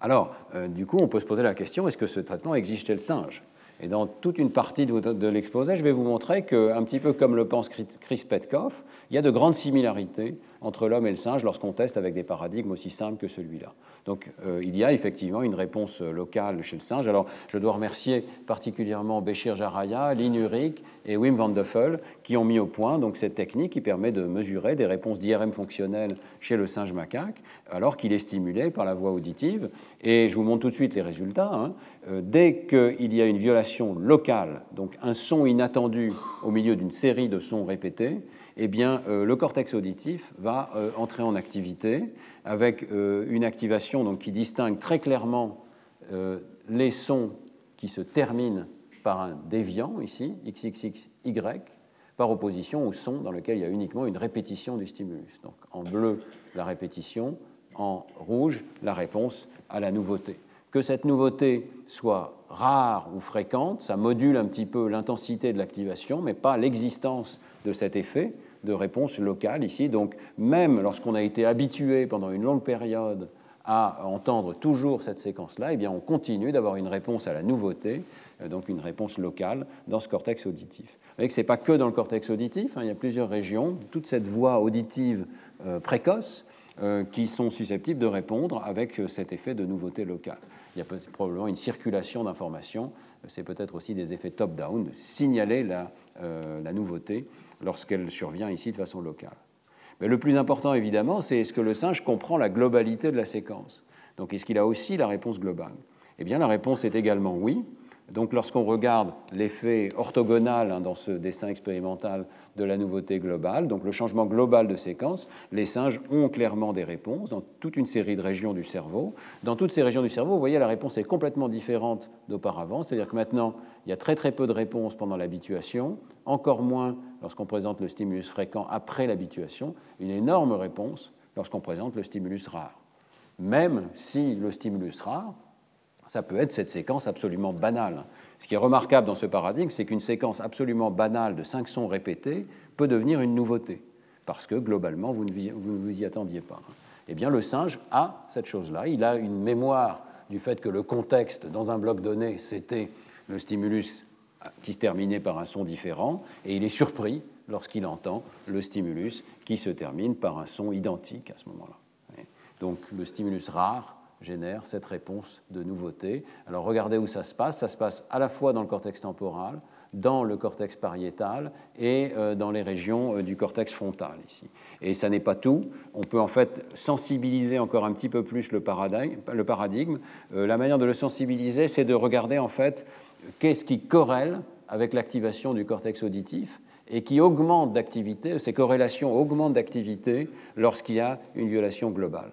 Alors, du coup, on peut se poser la question, est-ce que ce traitement existe chez le singe? Et dans toute une partie de, l'exposé, je vais vous montrer qu'un petit peu comme le pense Chris Petkoff, il y a de grandes similarités entre l'homme et le singe lorsqu'on teste avec des paradigmes aussi simples que celui-là. Donc euh, il y a effectivement une réponse locale chez le singe. Alors je dois remercier particulièrement Béchir Jaraya, Lynn Uric et Wim van de Full qui ont mis au point donc, cette technique qui permet de mesurer des réponses d'IRM fonctionnelles chez le singe macaque alors qu'il est stimulé par la voix auditive. Et je vous montre tout de suite les résultats. Hein. Euh, dès qu'il y a une violation locale, donc un son inattendu au milieu d'une série de sons répétés, eh bien, euh, le cortex auditif va euh, entrer en activité avec une activation donc, qui distingue très clairement les sons qui se terminent par un déviant, ici, XXXY, par opposition au son dans lequel il y a uniquement une répétition du stimulus. Donc en bleu, la répétition, en rouge, la réponse à la nouveauté. Que cette nouveauté soit rare ou fréquente, ça module un petit peu l'intensité de l'activation, mais pas l'existence de cet effet de réponse locale ici. Donc même lorsqu'on a été habitué pendant une longue période à entendre toujours cette séquence-là, eh bien on continue d'avoir une réponse à la nouveauté, euh, donc une réponse locale dans ce cortex auditif. Vous voyez que ce n'est pas que dans le cortex auditif, hein, il y a plusieurs régions, toute cette voix auditive euh, précoce qui sont susceptibles de répondre avec cet effet de nouveauté locale. Il y a probablement une circulation d'informations, c'est peut-être aussi des effets top-down, signaler la, la nouveauté lorsqu'elle survient ici de façon locale. Mais le plus important, évidemment, c'est est-ce que le singe comprend la globalité de la séquence? Donc, est-ce qu'il a aussi la réponse globale? Eh bien, la réponse est également oui. Donc lorsqu'on regarde l'effet orthogonal hein, dans ce dessin expérimental de la nouveauté globale, donc le changement global de séquence, les singes ont clairement des réponses dans toute une série de régions du cerveau. Dans toutes ces régions du cerveau, vous voyez, la réponse est complètement différente d'auparavant, c'est-à-dire que maintenant, il y a très très peu de réponses pendant l'habituation, encore moins lorsqu'on présente le stimulus fréquent après l'habituation, une énorme réponse lorsqu'on présente le stimulus rare. Même si le stimulus rare, ça peut être cette séquence absolument banale. Ce qui est remarquable dans ce paradigme, c'est qu'une séquence absolument banale de cinq sons répétés peut devenir une nouveauté, parce que globalement, vous ne vous y attendiez pas. Eh bien, le singe a cette chose-là. Il a une mémoire du fait que le contexte dans un bloc donné, c'était le stimulus qui se terminait par un son différent, et il est surpris lorsqu'il entend le stimulus qui se termine par un son identique à ce moment-là. Donc le stimulus rare génère cette réponse de nouveauté. Alors regardez où ça se passe. Ça se passe à la fois dans le cortex temporal, dans le cortex pariétal et euh, dans les régions euh, du cortex frontal ici. Et ça n'est pas tout. On peut en fait sensibiliser encore un petit peu plus le paradigme. Euh, la manière de le sensibiliser, c'est de regarder en fait qu'est-ce qui corrèle avec l'activation du cortex auditif et qui augmente d'activité, ces corrélations augmentent d'activité lorsqu'il y a une violation globale.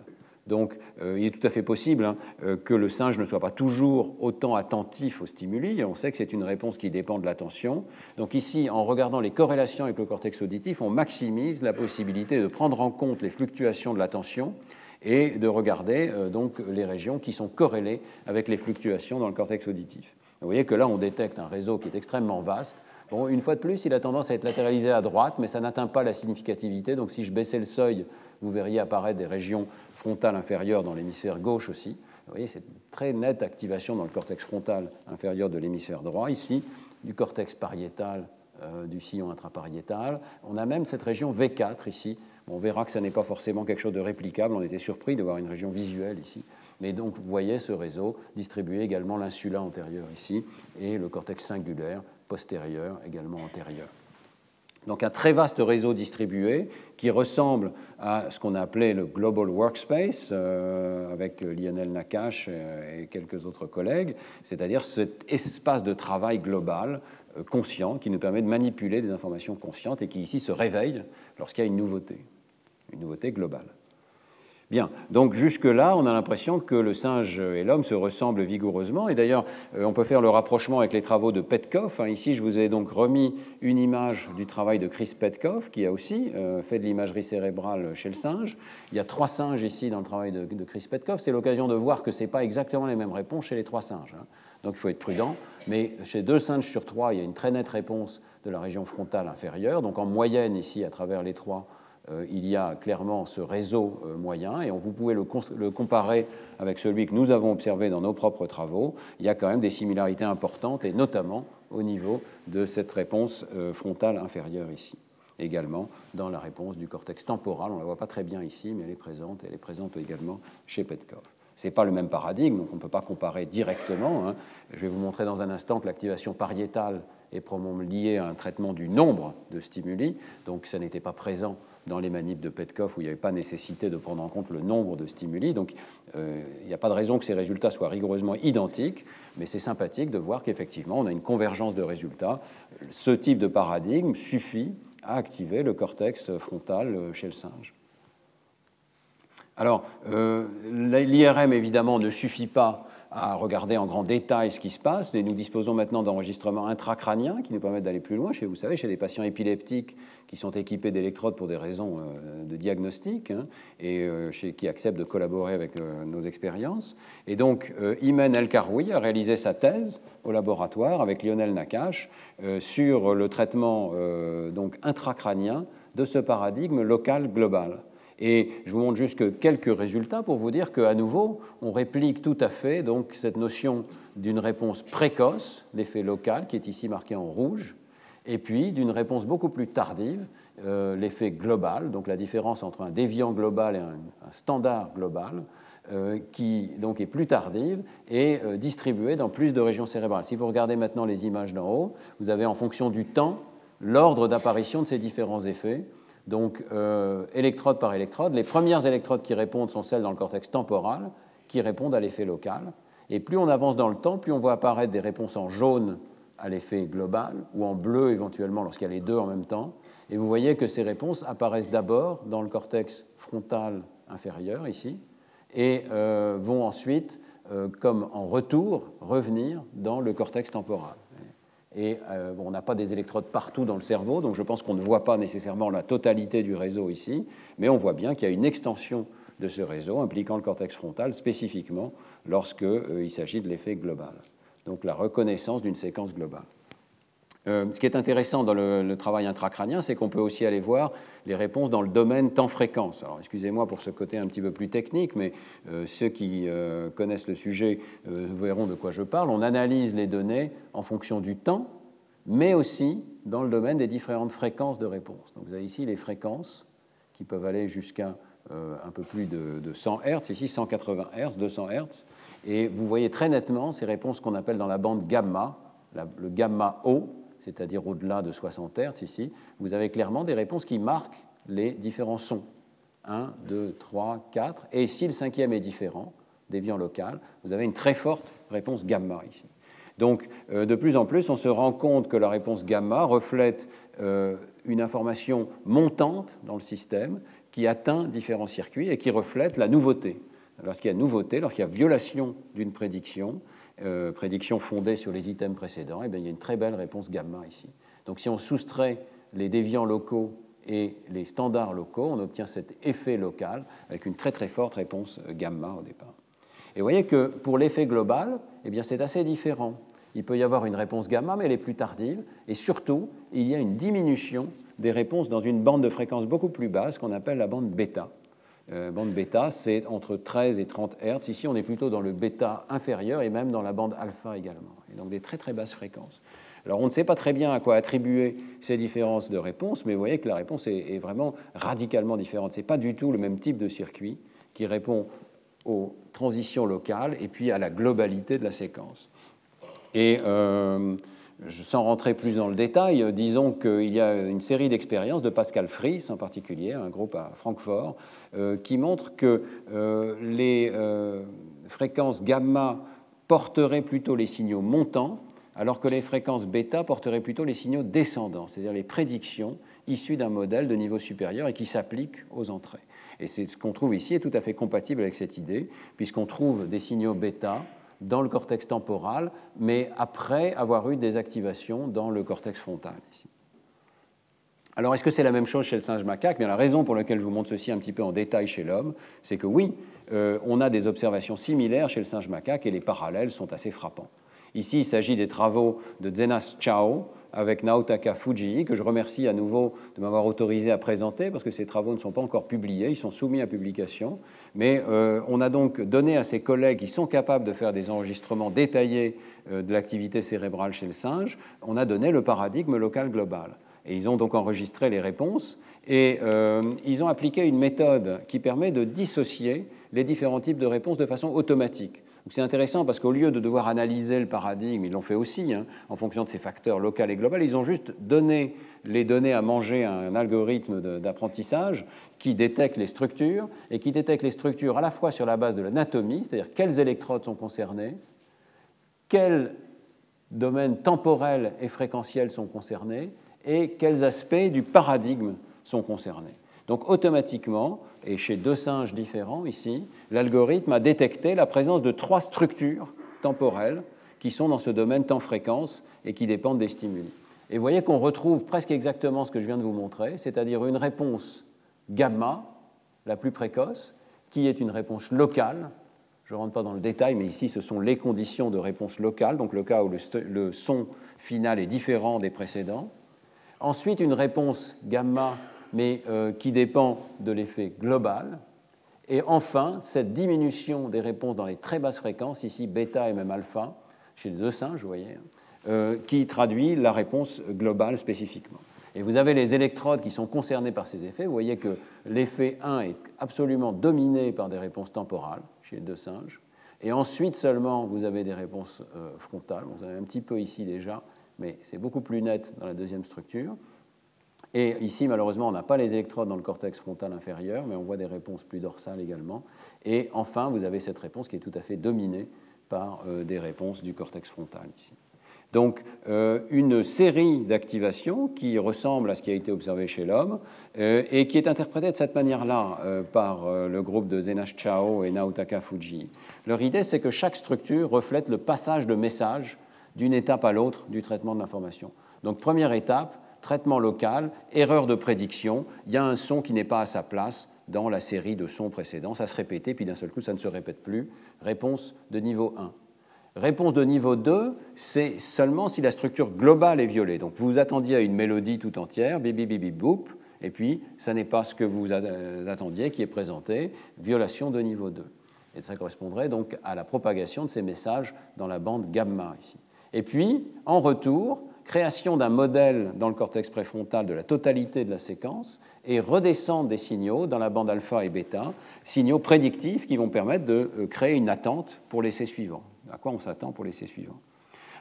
Donc euh, il est tout à fait possible hein, euh, que le singe ne soit pas toujours autant attentif aux stimuli. On sait que c'est une réponse qui dépend de l'attention. Donc ici, en regardant les corrélations avec le cortex auditif, on maximise la possibilité de prendre en compte les fluctuations de l'attention et de regarder euh, donc les régions qui sont corrélées avec les fluctuations dans le cortex auditif. Vous voyez que là, on détecte un réseau qui est extrêmement vaste. Bon, une fois de plus, il a tendance à être latéralisé à droite, mais ça n'atteint pas la significativité. Donc si je baissais le seuil, vous verriez apparaître des régions frontale inférieure dans l'hémisphère gauche aussi. Vous voyez, c'est une très nette activation dans le cortex frontal inférieur de l'hémisphère droit, ici, du cortex pariétal, euh, du sillon intrapariétal. On a même cette région V4 ici. on verra que ce n'est pas forcément quelque chose de réplicable. On était surpris de voir une région visuelle ici. Mais donc, vous voyez ce réseau distribuer également l'insula antérieur ici et le cortex singulaire postérieur également antérieur. Donc un très vaste réseau distribué qui ressemble à ce qu'on a appelé le Global Workspace euh, avec Lionel Nakache euh, et quelques autres collègues, c'est-à-dire cet espace de travail global euh, conscient qui nous permet de manipuler des informations conscientes et qui ici se réveille lorsqu'il y a une nouveauté, une nouveauté globale. Bien, donc jusque-là, on a l'impression que le singe et l'homme se ressemblent vigoureusement. Et d'ailleurs, euh, on peut faire le rapprochement avec les travaux de Petkoff. Hein. Ici, je vous ai donc remis une image du travail de Chris Petkoff, qui a aussi euh, fait de l'imagerie cérébrale chez le singe. Il y a trois singes ici dans le travail de, Chris Petkoff. C'est l'occasion de voir que ce n'est pas exactement les mêmes réponses chez les trois singes. Hein. Donc il faut être prudent. Mais chez deux singes sur trois, il y a une très nette réponse de la région frontale inférieure. Donc en moyenne, ici, à travers les trois, il y a clairement ce réseau euh, moyen, et vous pouvez le, comparer avec celui que nous avons observé dans nos propres travaux. Il y a quand même des similarités importantes, et notamment au niveau de cette réponse euh, frontale inférieure ici. Également dans la réponse du cortex temporal, on ne la voit pas très bien ici, mais elle est présente, elle est présente également chez Petkov. Ce n'est pas le même paradigme, donc on ne peut pas comparer directement. Hein. Je vais vous montrer dans un instant que l'activation pariétale est probablement liée à un traitement du nombre de stimuli, donc ça n'était pas présent dans les manips de Petkoff où il n'y avait pas nécessité de prendre en compte le nombre de stimuli. Donc euh, il n'y a pas de raison que ces résultats soient rigoureusement identiques, mais c'est sympathique de voir qu'effectivement on a une convergence de résultats. Ce type de paradigme suffit à activer le cortex frontal chez le singe. Alors, euh, l'IRM évidemment ne suffit pas à regarder en grand détail ce qui se passe. Et nous disposons maintenant d'enregistrements intracrâniens qui nous permettent d'aller plus loin. Chez, vous savez, chez des patients épileptiques qui sont équipés d'électrodes pour des raisons euh, de diagnostic hein, et euh, qui acceptent de collaborer avec euh, nos expériences. Et donc, Imen El Karoui a réalisé sa thèse au laboratoire avec Lionel Nakache sur le traitement donc intracrânien de ce paradigme local global. Et je vous montre juste quelques résultats pour vous dire qu'à nouveau, on réplique tout à fait donc, cette notion d'une réponse précoce, l'effet local, qui est ici marqué en rouge, et puis d'une réponse beaucoup plus tardive, euh, l'effet global, donc la différence entre un déviant global et un, standard global, euh, qui donc est plus tardive et euh, distribuée dans plus de régions cérébrales. Si vous regardez maintenant les images d'en haut, vous avez en fonction du temps l'ordre d'apparition de ces différents effets donc euh, électrode par électrode. Les premières électrodes qui répondent sont celles dans le cortex temporal, qui répondent à l'effet local. Et plus on avance dans le temps, plus on voit apparaître des réponses en jaune à l'effet global, ou en bleu éventuellement lorsqu'il y a les deux en même temps. Et vous voyez que ces réponses apparaissent d'abord dans le cortex frontal inférieur, ici, et euh, vont ensuite, euh, comme en retour, revenir dans le cortex temporal. Et euh, on n'a pas des électrodes partout dans le cerveau, donc je pense qu'on ne voit pas nécessairement la totalité du réseau ici, mais on voit bien qu'il y a une extension de ce réseau impliquant le cortex frontal spécifiquement lorsqu'il euh, s'agit de l'effet global. Donc la reconnaissance d'une séquence globale. Euh, ce qui est intéressant dans le, travail intracrânien, c'est qu'on peut aussi aller voir les réponses dans le domaine temps-fréquence. Alors, excusez-moi pour ce côté un petit peu plus technique, mais euh, ceux qui euh, connaissent le sujet verront de quoi je parle. On analyse les données en fonction du temps, mais aussi dans le domaine des différentes fréquences de réponse. Donc, vous avez ici les fréquences qui peuvent aller jusqu'à un peu plus de, 100 Hz, ici 180 Hz, 200 Hz, et vous voyez très nettement ces réponses qu'on appelle dans la bande gamma, le gamma haut, c'est-à-dire au-delà de 60 Hz ici, vous avez clairement des réponses qui marquent les différents sons. 1, 2, 3, 4. Et si le cinquième est différent, déviant local, vous avez une très forte réponse gamma ici. Donc, euh, de plus en plus, on se rend compte que la réponse gamma reflète euh, une information montante dans le système qui atteint différents circuits et qui reflète la nouveauté. Lorsqu'il y a nouveauté, lorsqu'il y a violation d'une prédiction, euh, prédiction fondée sur les items précédents, et eh bien, il y a une très belle réponse gamma ici. Donc si on soustrait les déviants locaux et les standards locaux, on obtient cet effet local avec une très très forte réponse gamma au départ. Et vous voyez que pour l'effet global, eh bien, c'est assez différent. Il peut y avoir une réponse gamma, mais elle est plus tardive. Et surtout, il y a une diminution des réponses dans une bande de fréquence beaucoup plus basse qu'on appelle la bande bêta. Euh, bande bêta, c'est entre 13 et 30 Hz. Ici, on est plutôt dans le bêta inférieur et même dans la bande alpha également. Et donc des très très basses fréquences. Alors on ne sait pas très bien à quoi attribuer ces différences de réponse, mais vous voyez que la réponse est, vraiment radicalement différente. Ce n'est pas du tout le même type de circuit qui répond aux transitions locales et puis à la globalité de la séquence. Et euh, sans rentrer plus dans le détail, euh, disons qu'il y a une série d'expériences de Pascal Fries en particulier, un groupe à Francfort, euh, qui montre que euh, les fréquences gamma porteraient plutôt les signaux montants, alors que les fréquences bêta porteraient plutôt les signaux descendants, c'est-à-dire les prédictions issu d'un modèle de niveau supérieur et qui s'applique aux entrées. Et ce qu'on trouve ici est tout à fait compatible avec cette idée, puisqu'on trouve des signaux bêta dans le cortex temporal, mais après avoir eu des activations dans le cortex frontal. Alors, est-ce que c'est la même chose chez le singe macaque? Bien, La raison pour laquelle je vous montre ceci un petit peu en détail chez l'homme, c'est que oui, euh, on a des observations similaires chez le singe macaque et les parallèles sont assez frappants. Ici, il s'agit des travaux de Zenas Chao avec Naotaka Fujii, que je remercie à nouveau de m'avoir autorisé à présenter, parce que ces travaux ne sont pas encore publiés, ils sont soumis à publication. Mais euh, on a donc donné à ces collègues qui sont capables de faire des enregistrements détaillés euh, de l'activité cérébrale chez le singe, on a donné le paradigme local global. Et ils ont donc enregistré les réponses et euh, ils ont appliqué une méthode qui permet de dissocier les différents types de réponses de façon automatique. C'est intéressant parce qu'au lieu de devoir analyser le paradigme, ils l'ont fait aussi hein, en fonction de ces facteurs local et global, ils ont juste donné les données à manger à un algorithme d'apprentissage qui détecte les structures et qui détecte les structures à la fois sur la base de l'anatomie, c'est-à-dire quelles électrodes sont concernées, quels domaines temporels et fréquentiels sont concernés, et quels aspects du paradigme sont concernés. Donc automatiquement, et chez deux singes différents ici, l'algorithme a détecté la présence de trois structures temporelles qui sont dans ce domaine temps-fréquence et qui dépendent des stimuli. Et vous voyez qu'on retrouve presque exactement ce que je viens de vous montrer, c'est-à-dire une réponse gamma, la plus précoce, qui est une réponse locale. Je ne rentre pas dans le détail, mais ici, ce sont les conditions de réponse locale, donc le cas où le son final est différent des précédents. Ensuite, une réponse gamma, mais euh, qui dépend de l'effet global. Et enfin, cette diminution des réponses dans les très basses fréquences, ici bêta et même alpha, chez les deux singes, vous voyez, euh, qui traduit la réponse globale spécifiquement. Et vous avez les électrodes qui sont concernées par ces effets. Vous voyez que l'effet 1 est absolument dominé par des réponses temporales chez les deux singes. Et ensuite seulement, vous avez des réponses euh, frontales. Vous en avez un petit peu ici déjà, mais c'est beaucoup plus net dans la deuxième structure. Et ici, malheureusement, on n'a pas les électrodes dans le cortex frontal inférieur, mais on voit des réponses plus dorsales également. Et enfin, vous avez cette réponse qui est tout à fait dominée par euh, des réponses du cortex frontal ici. Donc, euh, une série d'activations qui ressemble à ce qui a été observé chez l'homme euh, et qui est interprétée de cette manière-là par le groupe de Zenash Chao et Naotaka Fuji. Leur idée, c'est que chaque structure reflète le passage de messages d'une étape à l'autre du traitement de l'information. Donc première étape, traitement local, erreur de prédiction, il y a un son qui n'est pas à sa place dans la série de sons précédents, ça se répétait, puis d'un seul coup ça ne se répète plus. Réponse de niveau 1. Réponse de niveau 2, c'est seulement si la structure globale est violée. Donc vous vous attendiez à une mélodie tout entière, bibi bibi boop, et puis ça n'est pas ce que vous attendiez qui est présenté, violation de niveau 2. Et ça correspondrait donc à la propagation de ces messages dans la bande gamma ici. Et puis, en retour, création d'un modèle dans le cortex préfrontal de la totalité de la séquence et redescente des signaux dans la bande alpha et bêta, signaux prédictifs qui vont permettre de euh, créer une attente pour l'essai suivant. À quoi on s'attend pour l'essai suivant?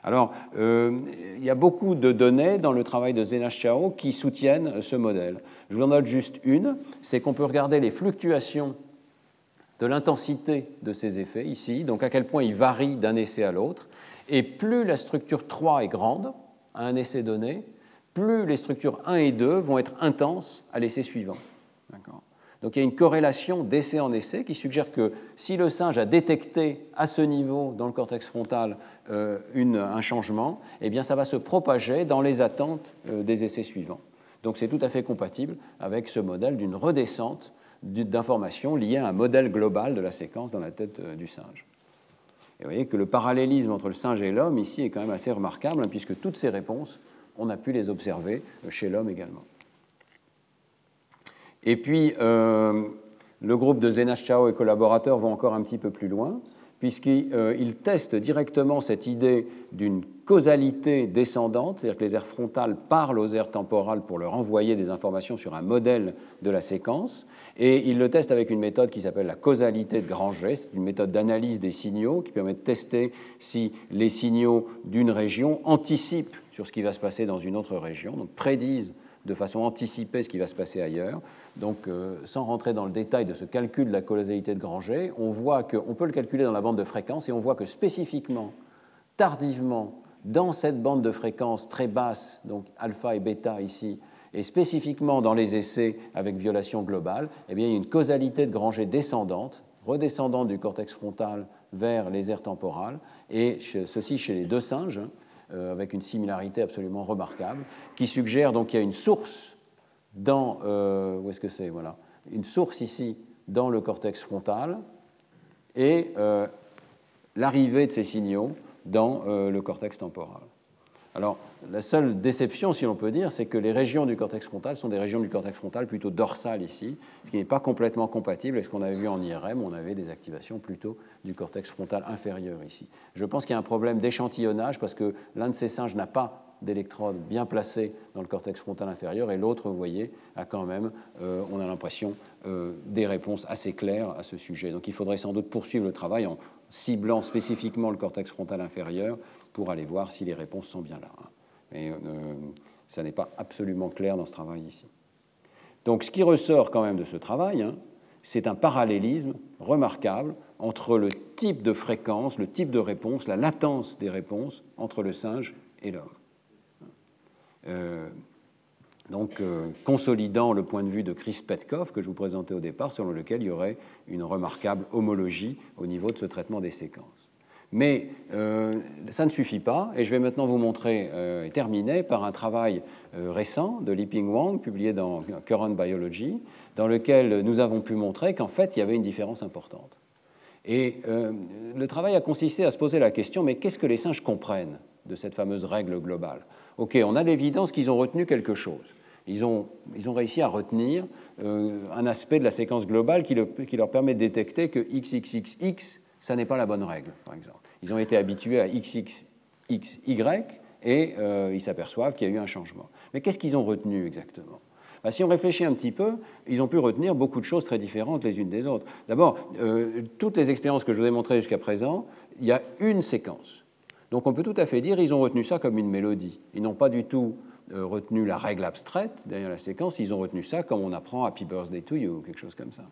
Alors, euh, il y a beaucoup de données dans le travail de Zenash Chao qui soutiennent ce modèle. Je vous en note juste une, c'est qu'on peut regarder les fluctuations de l'intensité de ces effets ici, donc à quel point ils varient d'un essai à l'autre. Et plus la structure 3 est grande à un essai donné, plus les structures 1 et 2 vont être intenses à l'essai suivant. Donc il y a une corrélation d'essai en essai qui suggère que si le singe a détecté à ce niveau dans le cortex frontal euh, un changement, eh bien ça va se propager dans les attentes euh, des essais suivants. Donc c'est tout à fait compatible avec ce modèle d'une redescente d'informations liées à un modèle global de la séquence dans la tête euh, du singe. Et vous voyez que le parallélisme entre le singe et l'homme ici est quand même assez remarquable, hein, puisque toutes ces réponses, on a pu les observer euh, chez l'homme également. Et puis, euh, le groupe de Zenash Chao et collaborateurs vont encore un petit peu plus loin puisqu'ils euh, testent directement cette idée d'une causalité descendante, c'est-à-dire que les aires frontales parlent aux aires temporales pour leur envoyer des informations sur un modèle de la séquence, et ils le testent avec une méthode qui s'appelle la causalité de Granger, c'est une méthode d'analyse des signaux qui permet de tester si les signaux d'une région anticipent sur ce qui va se passer dans une autre région, donc prédisent de façon anticipée ce qui va se passer ailleurs. Donc, euh, sans rentrer dans le détail de ce calcul de la causalité de Granger, on voit qu'on peut le calculer dans la bande de fréquence et on voit que spécifiquement, tardivement, dans cette bande de fréquence très basse, donc alpha et bêta ici, Et spécifiquement dans les essais avec violation globale, eh bien, il y a une causalité de Granger descendante, redescendante du cortex frontal vers les aires temporales, et ceci chez les deux singes, hein, avec une similarité absolument remarquable, qui suggère donc qu'il y a une source dans. Euh, ici dans le cortex frontal et euh, l'arrivée de ces signaux dans le cortex temporal. Alors, la seule déception, si l'on peut dire, c'est que les régions du cortex frontal sont des régions du cortex frontal plutôt dorsales ici, ce qui n'est pas complètement compatible avec ce qu'on avait vu en IRM, on avait des activations plutôt du cortex frontal inférieur ici. Je pense qu'il y a un problème d'échantillonnage parce que l'un de ces singes n'a pas d'électrode bien placée dans le cortex frontal inférieur et l'autre, vous voyez, a quand même, euh, on a l'impression, euh, des réponses assez claires à ce sujet. Donc il faudrait sans doute poursuivre le travail en ciblant spécifiquement le cortex frontal inférieur pour aller voir si les réponses sont bien là. Hein. Mais euh, ça n'est pas absolument clair dans ce travail ici. Donc ce qui ressort quand même de ce travail, hein, c'est un parallélisme remarquable entre le type de fréquence, le type de réponse, la latence des réponses entre le singe et l'homme. Euh, donc, euh, consolidant le point de vue de Chris Petkov que je vous présentais au départ, selon lequel il y aurait une remarquable homologie au niveau de ce traitement des séquences. Mais euh, ça ne suffit pas, et je vais maintenant vous montrer euh, et terminer par un travail euh, récent de Liping Wang, publié dans Current Biology, dans lequel nous avons pu montrer qu'en fait, il y avait une différence importante. Et le travail a consisté à se poser la question, mais qu'est-ce que les singes comprennent de cette fameuse règle globale? Ok, on a l'évidence qu'ils ont retenu quelque chose. Ils ont, ils ont, réussi à retenir un aspect de la séquence globale qui, qui, leur permet de détecter que XXXX, ça n'est pas la bonne règle, par exemple. Ils ont été habitués à XXXY et euh, ils s'aperçoivent qu'il y a eu un changement. Mais qu'est-ce qu'ils ont retenu exactement? Bah, Si on réfléchit un petit peu, ils ont pu retenir beaucoup de choses très différentes les unes des autres. D'abord, euh, toutes les expériences que je vous ai montrées jusqu'à présent, il y a une séquence. Donc on peut tout à fait dire qu'ils ont retenu ça comme une mélodie. Ils n'ont pas du tout euh, retenu la règle abstraite derrière la séquence, ils ont retenu ça comme on apprend Happy Birthday to You ou quelque chose comme ça.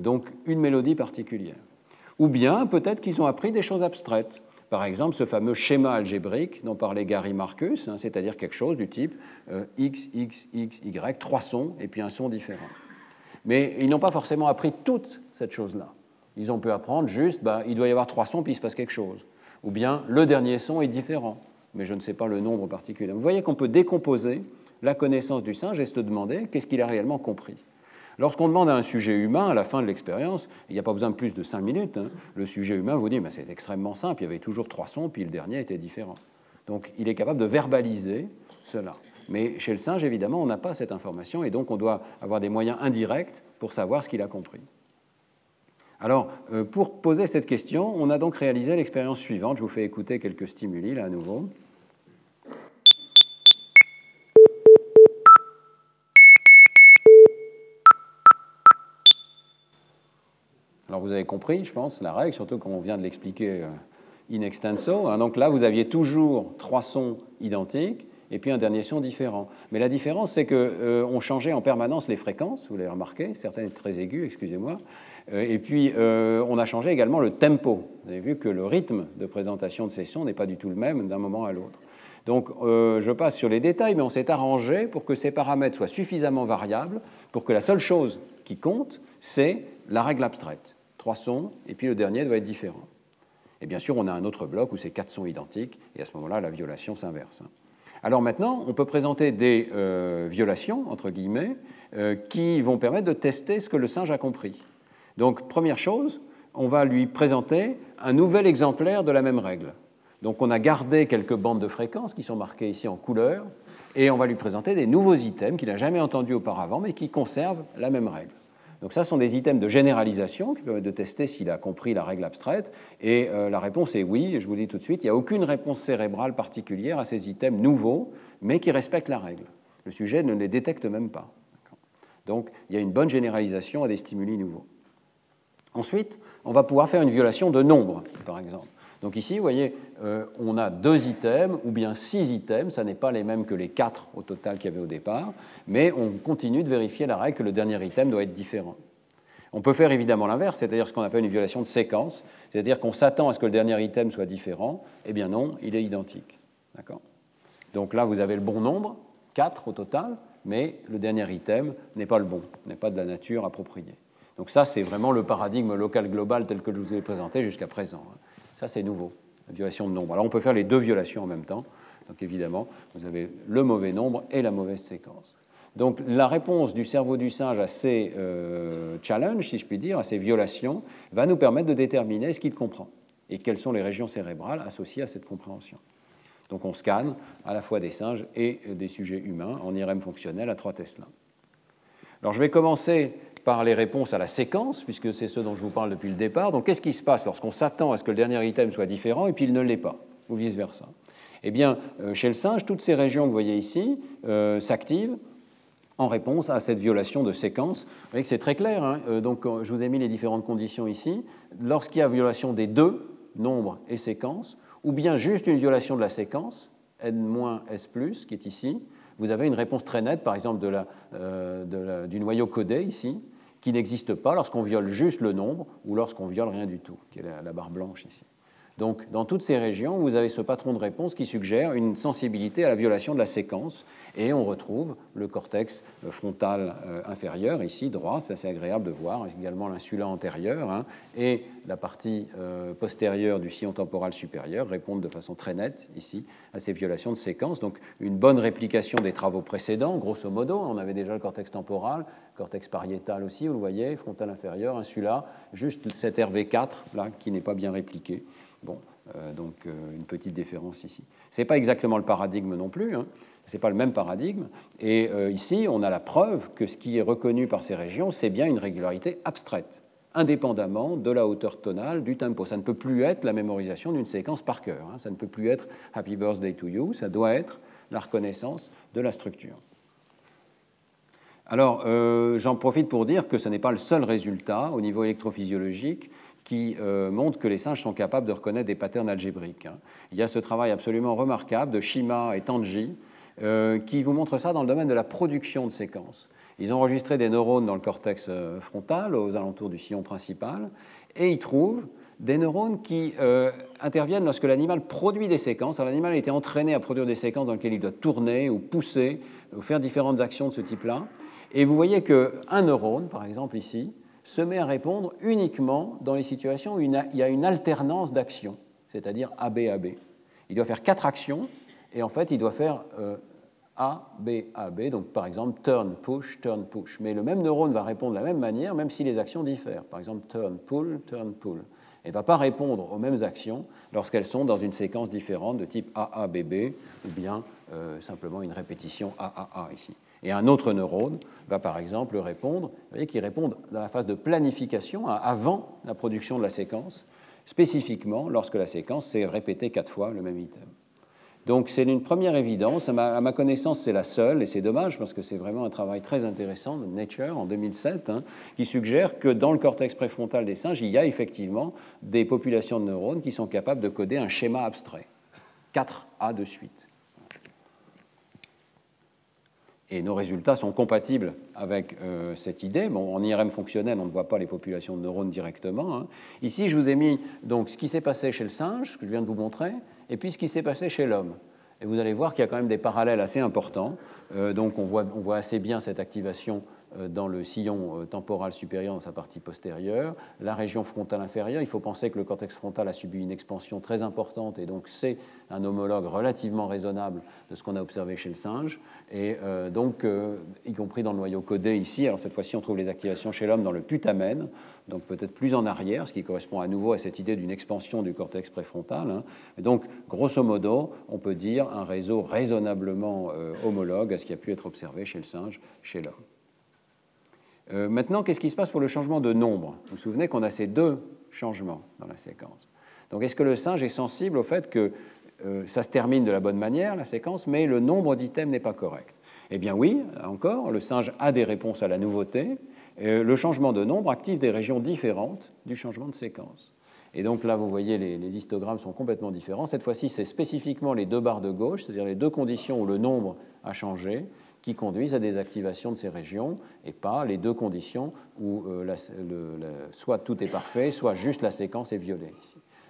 donc une mélodie particulière. Ou bien peut-être qu'ils ont appris des choses abstraites. Par exemple, ce fameux schéma algébrique dont parlait Gary Marcus, hein, c'est-à-dire quelque chose du type euh, x, x, x, y, trois sons et puis un son différent. Mais ils n'ont pas forcément appris toute cette chose-là. Ils ont pu apprendre juste, bah, il doit y avoir trois sons puis il se passe quelque chose. Ou bien le dernier son est différent, mais je ne sais pas le nombre particulier. Vous voyez qu'on peut décomposer la connaissance du singe et se demander qu'est-ce qu'il a réellement compris. Lorsqu'on demande à un sujet humain, à la fin de l'expérience, il n'y a pas besoin de plus de cinq minutes, hein, le sujet humain vous dit c'est extrêmement simple, il y avait toujours trois sons, puis le dernier était différent. Donc il est capable de verbaliser cela. Mais chez le singe, évidemment, on n'a pas cette information et donc on doit avoir des moyens indirects pour savoir ce qu'il a compris. Alors, euh, pour poser cette question, on a donc réalisé l'expérience suivante. Je vous fais écouter quelques stimuli là à nouveau. Alors vous avez compris, je pense, la règle, surtout qu'on vient de l'expliquer euh, in extenso. Hein. Donc là, vous aviez toujours trois sons identiques et puis un dernier son différent. Mais la différence, c'est qu'on euh, changeait en permanence les fréquences, vous l'avez remarqué, certaines très aiguës, excusez-moi, euh, et puis on a changé également le tempo. Vous avez vu que le rythme de présentation de ces sons n'est pas du tout le même d'un moment à l'autre. Donc je passe sur les détails, mais on s'est arrangé pour que ces paramètres soient suffisamment variables pour que la seule chose qui compte, c'est la règle abstraite trois sons, et puis le dernier doit être différent. Et bien sûr, on a un autre bloc où ces quatre sons identiques, et à ce moment-là, la violation s'inverse. Alors maintenant, on peut présenter des euh, violations, entre guillemets, euh, qui vont permettre de tester ce que le singe a compris. Donc, première chose, on va lui présenter un nouvel exemplaire de la même règle. Donc, on a gardé quelques bandes de fréquences qui sont marquées ici en couleur, et on va lui présenter des nouveaux items qu'il n'a jamais entendus auparavant, mais qui conservent la même règle. Donc ça, sont des items de généralisation qui permettent de tester s'il a compris la règle abstraite. Et euh, la réponse est oui, je vous dis tout de suite, il n'y a aucune réponse cérébrale particulière à ces items nouveaux, mais qui respectent la règle. Le sujet ne les détecte même pas. Donc il y a une bonne généralisation à des stimuli nouveaux. Ensuite, on va pouvoir faire une violation de nombre, par exemple. Donc ici, vous voyez, euh, on a deux items ou bien six items, ça n'est pas les mêmes que les quatre au total qu'il y avait au départ, mais on continue de vérifier la règle que le dernier item doit être différent. On peut faire évidemment l'inverse, c'est-à-dire ce qu'on appelle une violation de séquence, c'est-à-dire qu'on s'attend à ce que le dernier item soit différent, eh bien non, il est identique. D'accord? Donc là, vous avez le bon nombre, 4 au total, mais le dernier item n'est pas le bon, n'est pas de la nature appropriée. Donc ça, c'est vraiment le paradigme local global tel que je vous ai présenté jusqu'à présent. Ça, c'est nouveau, la violation de nombre. Alors on peut faire les deux violations en même temps. Donc évidemment, vous avez le mauvais nombre et la mauvaise séquence. Donc la réponse du cerveau du singe à ces euh, challenges, si je puis dire, à ces violations, va nous permettre de déterminer ce qu'il comprend et quelles sont les régions cérébrales associées à cette compréhension. Donc on scanne à la fois des singes et des sujets humains en IRM fonctionnel à 3 Tesla. Alors je vais commencer par les réponses à la séquence, puisque c'est ce dont je vous parle depuis le départ. Donc qu'est-ce qui se passe lorsqu'on s'attend à ce que le dernier item soit différent et puis il ne l'est pas, ou vice-versa? Eh bien, euh, chez le singe, toutes ces régions que vous voyez ici euh, s'activent en réponse à cette violation de séquence. Vous voyez que c'est très clair. Hein. Euh, donc, je vous ai mis les différentes conditions ici. Lorsqu'il y a violation des deux, nombre et séquence, ou bien juste une violation de la séquence, n-s, qui est ici, vous avez une réponse très nette, par exemple, euh, du noyau codé ici, qui n'existe pas lorsqu'on viole juste le nombre ou lorsqu'on viole rien du tout, qui est la barre blanche ici. Donc, dans toutes ces régions, vous avez ce patron de réponse qui suggère une sensibilité à la violation de la séquence, et on retrouve le cortex euh, frontal euh, inférieur, ici, droit, c'est assez agréable de voir, également l'insula antérieur, hein, et la partie euh, postérieure du sillon temporal supérieur répondent de façon très nette, ici, à ces violations de séquence. Donc, une bonne réplication des travaux précédents, grosso modo, on avait déjà le cortex temporal, cortex pariétal aussi, vous le voyez, frontal inférieur, insula, juste cet RV4, là, qui n'est pas bien répliqué. Bon, euh, donc euh, une petite différence ici. Ce n'est pas exactement le paradigme non plus, hein. ce n'est pas le même paradigme. Et euh, ici, on a la preuve que ce qui est reconnu par ces régions, c'est bien une régularité abstraite, indépendamment de la hauteur tonale du tempo. Ça ne peut plus être la mémorisation d'une séquence par cœur, hein. ça ne peut plus être Happy Birthday to You, ça doit être la reconnaissance de la structure. Alors, j'en profite pour dire que ce n'est pas le seul résultat au niveau électrophysiologique qui euh, montre que les singes sont capables de reconnaître des patterns algébriques. Hein. Il y a ce travail absolument remarquable de Shima et Tanji euh, qui vous montre ça dans le domaine de la production de séquences. Ils ont enregistré des neurones dans le cortex euh, frontal, aux alentours du sillon principal, et ils trouvent des neurones qui interviennent lorsque l'animal produit des séquences. l'animal a été entraîné à produire des séquences dans lesquelles il doit tourner ou pousser ou faire différentes actions de ce type-là. Et vous voyez qu'un neurone, par exemple ici, se met à répondre uniquement dans les situations où il y a une alternance d'actions, c'est-à-dire AB, AB. Il doit faire quatre actions et en fait il doit faire euh, A, B, A, B, donc par exemple turn, push, turn, push. Mais le même neurone va répondre de la même manière même si les actions diffèrent. Par exemple turn, pull, turn, pull. Et ne va pas répondre aux mêmes actions lorsqu'elles sont dans une séquence différente de type AABB ou bien euh, simplement une répétition AAA ici. Et un autre neurone va par exemple répondre, vous voyez qu'il répond dans la phase de planification, hein, avant la production de la séquence, spécifiquement lorsque la séquence s'est répétée quatre fois le même item. Donc c'est une première évidence, à ma, connaissance c'est la seule, et c'est dommage parce que c'est vraiment un travail très intéressant de Nature en 2007, hein, qui suggère que dans le cortex préfrontal des singes, il y a effectivement des populations de neurones qui sont capables de coder un schéma abstrait, 4A de suite. Et nos résultats sont compatibles avec euh, cette idée. Bon, en IRM fonctionnel, on ne voit pas les populations de neurones directement. Hein. Ici, je vous ai mis donc, ce qui s'est passé chez le singe, que je viens de vous montrer, et puis ce qui s'est passé chez l'homme. Et vous allez voir qu'il y a quand même des parallèles assez importants. Euh, donc on voit, assez bien cette activation dans le sillon euh, temporal supérieur dans sa partie postérieure. La région frontale inférieure, il faut penser que le cortex frontal a subi une expansion très importante et donc c'est un homologue relativement raisonnable de ce qu'on a observé chez le singe. Et euh, donc, y compris dans le noyau codé ici, alors cette fois-ci on trouve les activations chez l'homme dans le putamen, donc peut-être plus en arrière, ce qui correspond à nouveau à cette idée d'une expansion du cortex préfrontal. Hein. donc, grosso modo, on peut dire un réseau raisonnablement homologue à ce qui a pu être observé chez le singe, chez l'homme. Euh, maintenant, qu'est-ce qui se passe pour le changement de nombre? Vous vous souvenez qu'on a ces deux changements dans la séquence. Donc, est-ce que le singe est sensible au fait que euh, ça se termine de la bonne manière, la séquence, mais le nombre d'items n'est pas correct? Eh bien oui, encore, le singe a des réponses à la nouveauté. Le changement de nombre active des régions différentes du changement de séquence. Et donc là, vous voyez, les histogrammes sont complètement différents. Cette fois-ci, c'est spécifiquement les deux barres de gauche, c'est-à-dire les deux conditions où le nombre a changé, qui conduisent à des activations de ces régions et pas les deux conditions où euh, soit tout est parfait, soit juste la séquence est violée.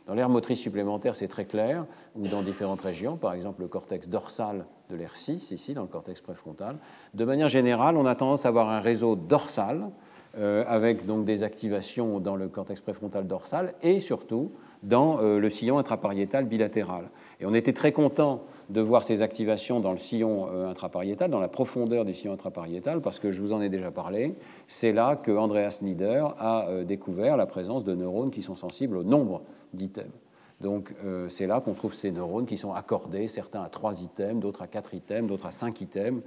Dans l'aire motrice supplémentaire, c'est très clair, ou dans différentes régions, par exemple le cortex dorsal de l'aire 6, ici, dans le cortex préfrontal. De manière générale, on a tendance à avoir un réseau dorsal, euh, avec donc des activations dans le cortex préfrontal dorsal, et surtout dans euh, le sillon intrapariétal bilatéral. Et on était très content de voir ces activations dans le sillon euh, intrapariétal, dans la profondeur du sillon intrapariétal, parce que je vous en ai déjà parlé. C'est là que Andreas Nieder a euh, découvert la présence de neurones qui sont sensibles au nombre d'items. Donc euh, c'est là qu'on trouve ces neurones qui sont accordés, certains à 3 items, d'autres à 4 items, d'autres à 5 items,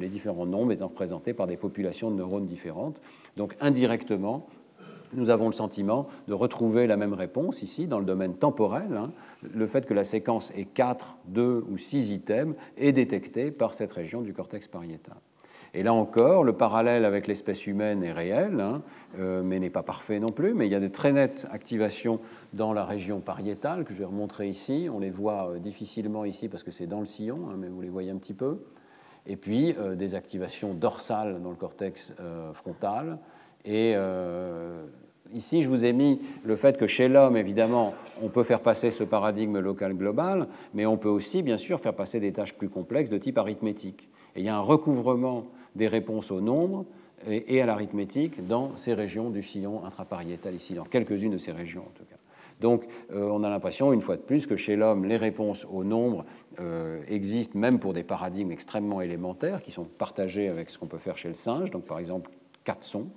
les différents nombres étant représentés par des populations de neurones différentes. Donc indirectement, nous avons le sentiment de retrouver la même réponse ici dans le domaine temporel. Hein. Le fait que la séquence ait 4, 2 ou 6 items est détecté par cette région du cortex pariétal. Et là encore, le parallèle avec l'espèce humaine est réel, hein, euh, mais n'est pas parfait non plus. Mais il y a de très nettes activations dans la région pariétale que je vais remontrer ici. On les voit euh, difficilement ici parce que c'est dans le sillon, hein, mais vous les voyez un petit peu. Et puis euh, des activations dorsales dans le cortex frontal et Ici, je vous ai mis le fait que chez l'homme, évidemment, on peut faire passer ce paradigme local-global, mais on peut aussi, bien sûr, faire passer des tâches plus complexes de type arithmétique. Et il y a un recouvrement des réponses au nombre et à l'arithmétique dans ces régions du sillon intrapariétal, ici, dans quelques-unes de ces régions en tout cas. Donc euh, on a l'impression, une fois de plus, que chez l'homme, les réponses au nombre euh, existent même pour des paradigmes extrêmement élémentaires qui sont partagés avec ce qu'on peut faire chez le singe, donc par exemple quatre sons.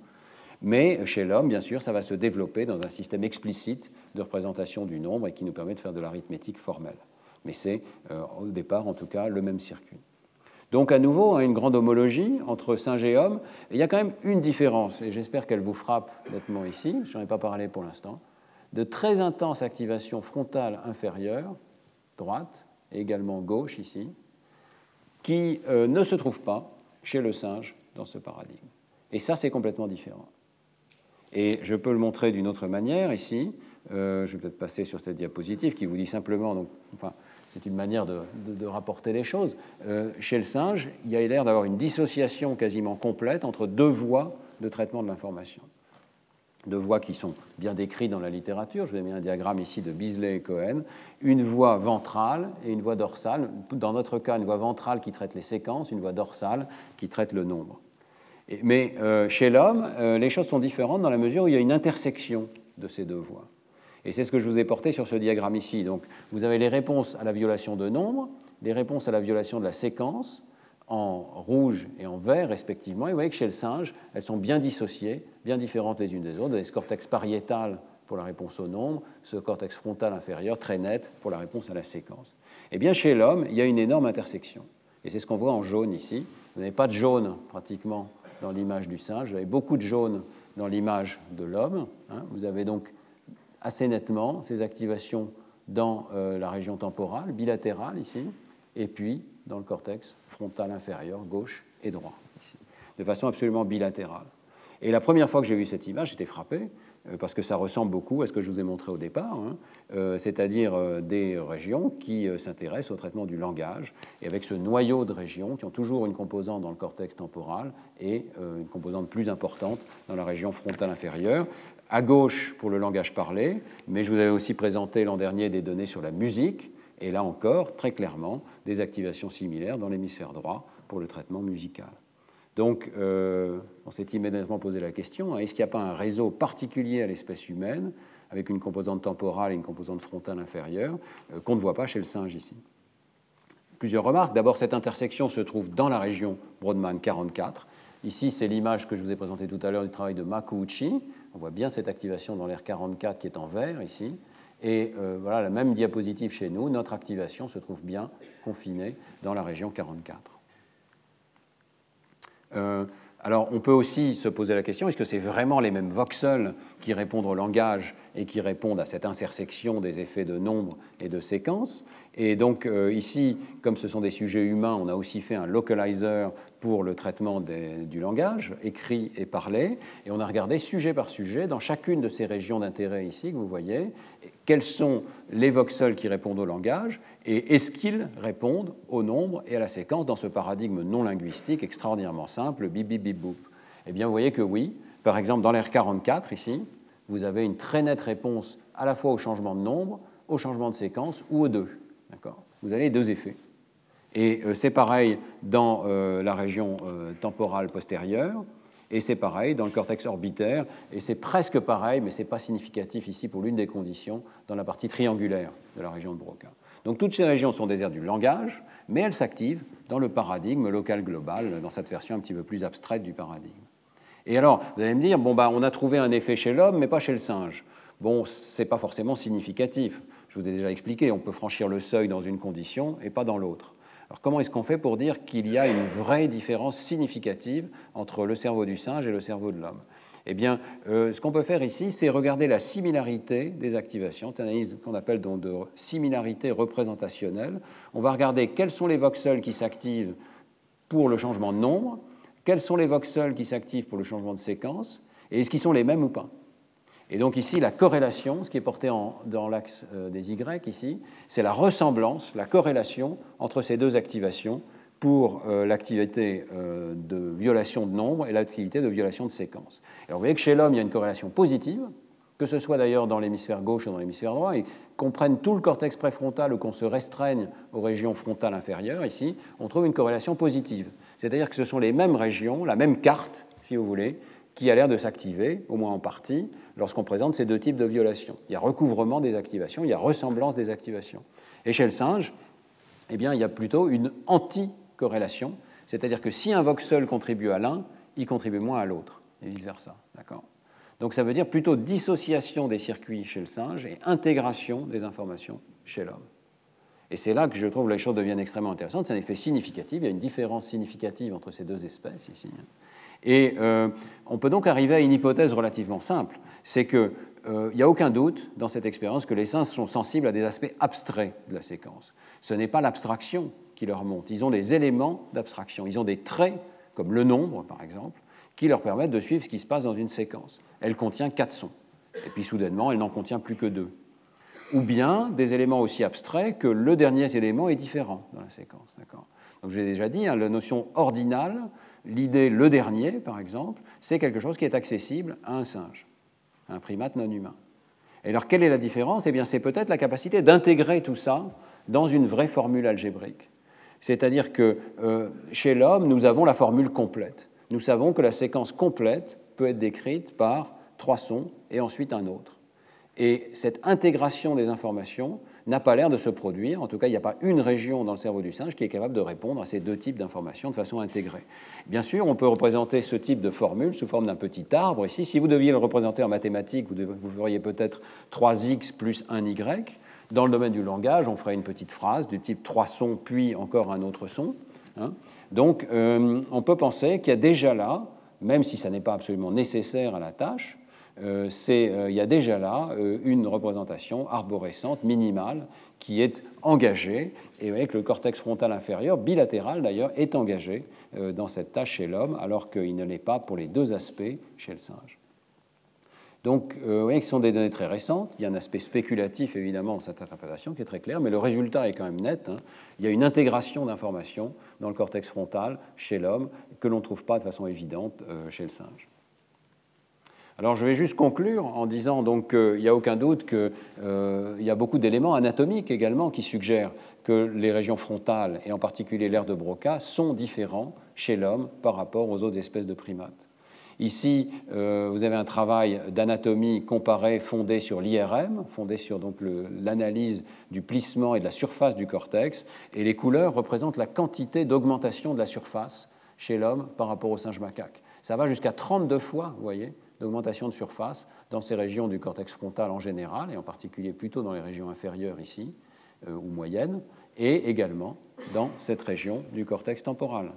Mais chez l'homme, bien sûr, ça va se développer dans un système explicite de représentation du nombre et qui nous permet de faire de l'arithmétique formelle. Mais c'est euh, au départ, en tout cas, le même circuit. Donc à nouveau, hein, une grande homologie entre singe et homme. il y a quand même une différence, et j'espère qu'elle vous frappe nettement ici, je n'en ai pas parlé pour l'instant, de très intense activation frontale inférieure, droite, et également gauche ici, qui euh, ne se trouve pas chez le singe dans ce paradigme. Et ça, c'est complètement différent. Et je peux le montrer d'une autre manière ici. Euh, je vais peut-être passer sur cette diapositive qui vous dit simplement, donc, enfin, c'est une manière de, rapporter les choses. Euh, chez le singe, il y a l'air d'avoir une dissociation quasiment complète entre deux voies de traitement de l'information. Deux voies qui sont bien décrites dans la littérature. Je vous ai mis un diagramme ici de Beasley et Cohen. Une voie ventrale et une voie dorsale. Dans notre cas, une voie ventrale qui traite les séquences, une voie dorsale qui traite le nombre. Mais euh, chez l'homme, euh, les choses sont différentes dans la mesure où il y a une intersection de ces deux voies. Et c'est ce que je vous ai porté sur ce diagramme ici. Donc, vous avez les réponses à la violation de nombre, les réponses à la violation de la séquence, en rouge et en vert respectivement. Et vous voyez que chez le singe, elles sont bien dissociées, bien différentes les unes des autres. Vous avez ce cortex pariétal pour la réponse au nombre, ce cortex frontal inférieur très net pour la réponse à la séquence. Eh bien chez l'homme, il y a une énorme intersection. Et c'est ce qu'on voit en jaune ici. Vous n'avez pas de jaune pratiquement dans l'image du singe, vous avez beaucoup de jaune dans l'image de l'homme. Hein. Vous avez donc assez nettement ces activations dans euh, la région temporale, bilatérale ici, et puis dans le cortex frontal inférieur, gauche et droit, de façon absolument bilatérale. Et la première fois que j'ai vu cette image, j'étais frappé. Euh, parce que ça ressemble beaucoup à ce que je vous ai montré au départ, hein, euh, c'est-à-dire euh, des régions qui s'intéressent au traitement du langage, et avec ce noyau de régions qui ont toujours une composante dans le cortex temporal et une composante plus importante dans la région frontale inférieure. À gauche pour le langage parlé, mais je vous avais aussi présenté l'an dernier des données sur la musique, et là encore, très clairement, des activations similaires dans l'hémisphère droit pour le traitement musical. Donc, euh, on s'est immédiatement posé la question hein, est-ce qu'il n'y a pas un réseau particulier à l'espèce humaine, avec une composante temporale et une composante frontale inférieure, euh, qu'on ne voit pas chez le singe ici? Plusieurs remarques. D'abord, cette intersection se trouve dans la région Brodmann 44. Ici, c'est l'image que je vous ai présentée tout à l'heure du travail de Makuuchi. On voit bien cette activation dans l'air 44 qui est en vert ici. Et euh, voilà la même diapositive chez nous. Notre activation se trouve bien confinée dans la région 44. Euh, alors, on peut aussi se poser la question est-ce que c'est vraiment les mêmes voxels qui répondent au langage et qui répondent à cette intersection des effets de nombre et de séquences? Et donc, euh, ici, comme ce sont des sujets humains, on a aussi fait un localizer pour le traitement du langage, écrit et parlé. Et on a regardé sujet par sujet dans chacune de ces régions d'intérêt ici que vous voyez, quels sont les voxels qui répondent au langage et est-ce qu'ils répondent au nombre et à la séquence dans ce paradigme non linguistique extraordinairement simple, bip bip bip boop Eh bien, vous voyez que oui. Par exemple, dans l'R44 ici, vous avez une très nette réponse à la fois au changement de nombre, au changement de séquence ou aux deux. Vous avez deux effets. Et euh, c'est pareil dans euh, la région euh, temporale postérieure, et c'est pareil dans le cortex orbitaire, et c'est presque pareil, mais ce n'est pas significatif ici pour l'une des conditions, dans la partie triangulaire de la région de Broca. Donc toutes ces régions sont des aires du langage, mais elles s'activent dans le paradigme local global, dans cette version un petit peu plus abstraite du paradigme. Et alors, vous allez me dire, bon, bah, on a trouvé un effet chez l'homme, mais pas chez le singe. Bon, ce n'est pas forcément significatif. Je vous ai déjà expliqué, on peut franchir le seuil dans une condition et pas dans l'autre. Alors comment est-ce qu'on fait pour dire qu'il y a une vraie différence significative entre le cerveau du singe et le cerveau de l'homme? Eh bien, euh, ce qu'on peut faire ici, c'est regarder la similarité des activations. C'est une analyse qu'on appelle donc de similarité représentationnelle. On va regarder quels sont les voxels qui s'activent pour le changement de nombre, quels sont les voxels qui s'activent pour le changement de séquence, et est-ce qu'ils sont les mêmes ou pas? Et donc ici, la corrélation, ce qui est porté dans l'axe euh, des Y ici, c'est la ressemblance, la corrélation entre ces deux activations pour euh, l'activité euh, de violation de nombre et l'activité de violation de séquence. Alors vous voyez que chez l'homme, il y a une corrélation positive, que ce soit d'ailleurs dans l'hémisphère gauche ou dans l'hémisphère droit, et qu'on prenne tout le cortex préfrontal ou qu'on se restreigne aux régions frontales inférieures, ici, on trouve une corrélation positive. C'est-à-dire que ce sont les mêmes régions, la même carte, si vous voulez, qui a l'air de s'activer, au moins en partie, lorsqu'on présente ces deux types de violations. Il y a recouvrement des activations, il y a ressemblance des activations. Et chez le singe, eh bien, il y a plutôt une anti-corrélation, c'est-à-dire que si un voxel contribue à l'un, il contribue moins à l'autre, et vice-versa. Donc ça veut dire plutôt dissociation des circuits chez le singe et intégration des informations chez l'homme. Et c'est là que je trouve que les choses deviennent extrêmement intéressantes. C'est un effet significatif. Il y a une différence significative entre ces deux espèces ici. Et euh, on peut donc arriver à une hypothèse relativement simple, c'est qu'il euh, n'y a aucun doute dans cette expérience que les singes sont sensibles à des aspects abstraits de la séquence. Ce n'est pas l'abstraction qui leur monte, ils ont des éléments d'abstraction, ils ont des traits, comme le nombre par exemple, qui leur permettent de suivre ce qui se passe dans une séquence. Elle contient quatre sons, et puis soudainement, elle n'en contient plus que deux. Ou bien des éléments aussi abstraits que le dernier élément est différent dans la séquence. Donc j'ai déjà dit, hein, la notion ordinale, l'idée le dernier, par exemple, c'est quelque chose qui est accessible à un singe, à un primate non humain. Et alors, quelle est la différence? Eh bien, c'est peut-être la capacité d'intégrer tout ça dans une vraie formule algébrique. C'est-à-dire que euh, chez l'homme, nous avons la formule complète. Nous savons que la séquence complète peut être décrite par trois sons et ensuite un autre. Et cette intégration des informations n'a pas l'air de se produire. En tout cas, il n'y a pas une région dans le cerveau du singe qui est capable de répondre à ces deux types d'informations de façon intégrée. Bien sûr, on peut représenter ce type de formule sous forme d'un petit arbre. Ici, si vous deviez le représenter en mathématiques, vous, feriez peut-être 3x plus 1y. Dans le domaine du langage, on ferait une petite phrase du type trois sons puis encore un autre son. Hein. Donc, euh, on peut penser qu'il y a déjà là, même si ça n'est pas absolument nécessaire à la tâche, il y a déjà là euh, une représentation arborescente minimale qui est engagée, et avec le cortex frontal inférieur, bilatéral d'ailleurs, est engagé dans cette tâche chez l'homme, alors qu'il ne l'est pas pour les deux aspects chez le singe. Donc, vous voyez que ce sont des données très récentes. Il y a un aspect spéculatif, évidemment, dans cette interprétation qui est très clair, mais le résultat est quand même net. Hein. Il y a une intégration d'informations dans le cortex frontal chez l'homme que l'on ne trouve pas de façon évidente chez le singe. Alors je vais juste conclure en disant donc qu'il n'y a aucun doute qu'il euh, y a beaucoup d'éléments anatomiques également qui suggèrent que les régions frontales, et en particulier l'aire de Broca, sont différents chez l'homme par rapport aux autres espèces de primates. Ici, euh, vous avez un travail d'anatomie comparé fondé sur l'IRM, fondé sur donc l'analyse du plissement et de la surface du cortex, et les couleurs représentent la quantité d'augmentation de la surface chez l'homme par rapport au singe macaque. Ça va jusqu'à 32 fois, vous voyez, d'augmentation de surface dans ces régions du cortex frontal en général, et en particulier plutôt dans les régions inférieures ici, euh, ou moyennes, et également dans cette région du cortex temporal.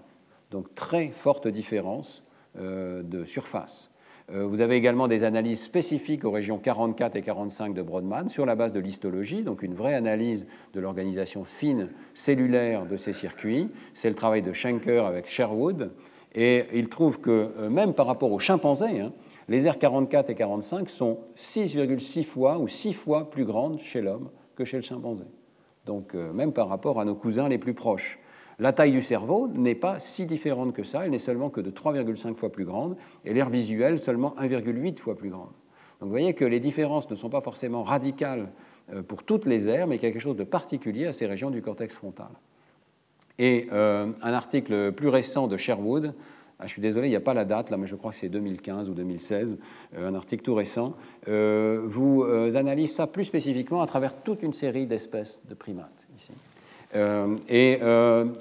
Donc très forte différence euh, de surface. Euh, vous avez également des analyses spécifiques aux régions 44 et 45 de Brodmann sur la base de l'histologie, donc une vraie analyse de l'organisation fine cellulaire de ces circuits. C'est le travail de Schenker avec Sherwood. Et il trouve que même par rapport aux chimpanzés, hein, les R44 et 45 sont 6,6 fois ou 6 fois plus grandes chez l'homme que chez le chimpanzé. Donc euh, même par rapport à nos cousins les plus proches. La taille du cerveau n'est pas si différente que ça, elle n'est seulement que de 3,5 fois plus grande, et l'air visuel seulement 1,8 fois plus grande. Donc vous voyez que les différences ne sont pas forcément radicales euh, pour toutes les aires, mais quelque chose de particulier à ces régions du cortex frontal. Et euh, un article plus récent de Sherwood, ah, je suis désolé, il n'y a pas la date là, mais je crois que c'est 2015 ou 2016, euh, un article tout récent, vous analyse ça plus spécifiquement à travers toute une série d'espèces de primates ici. et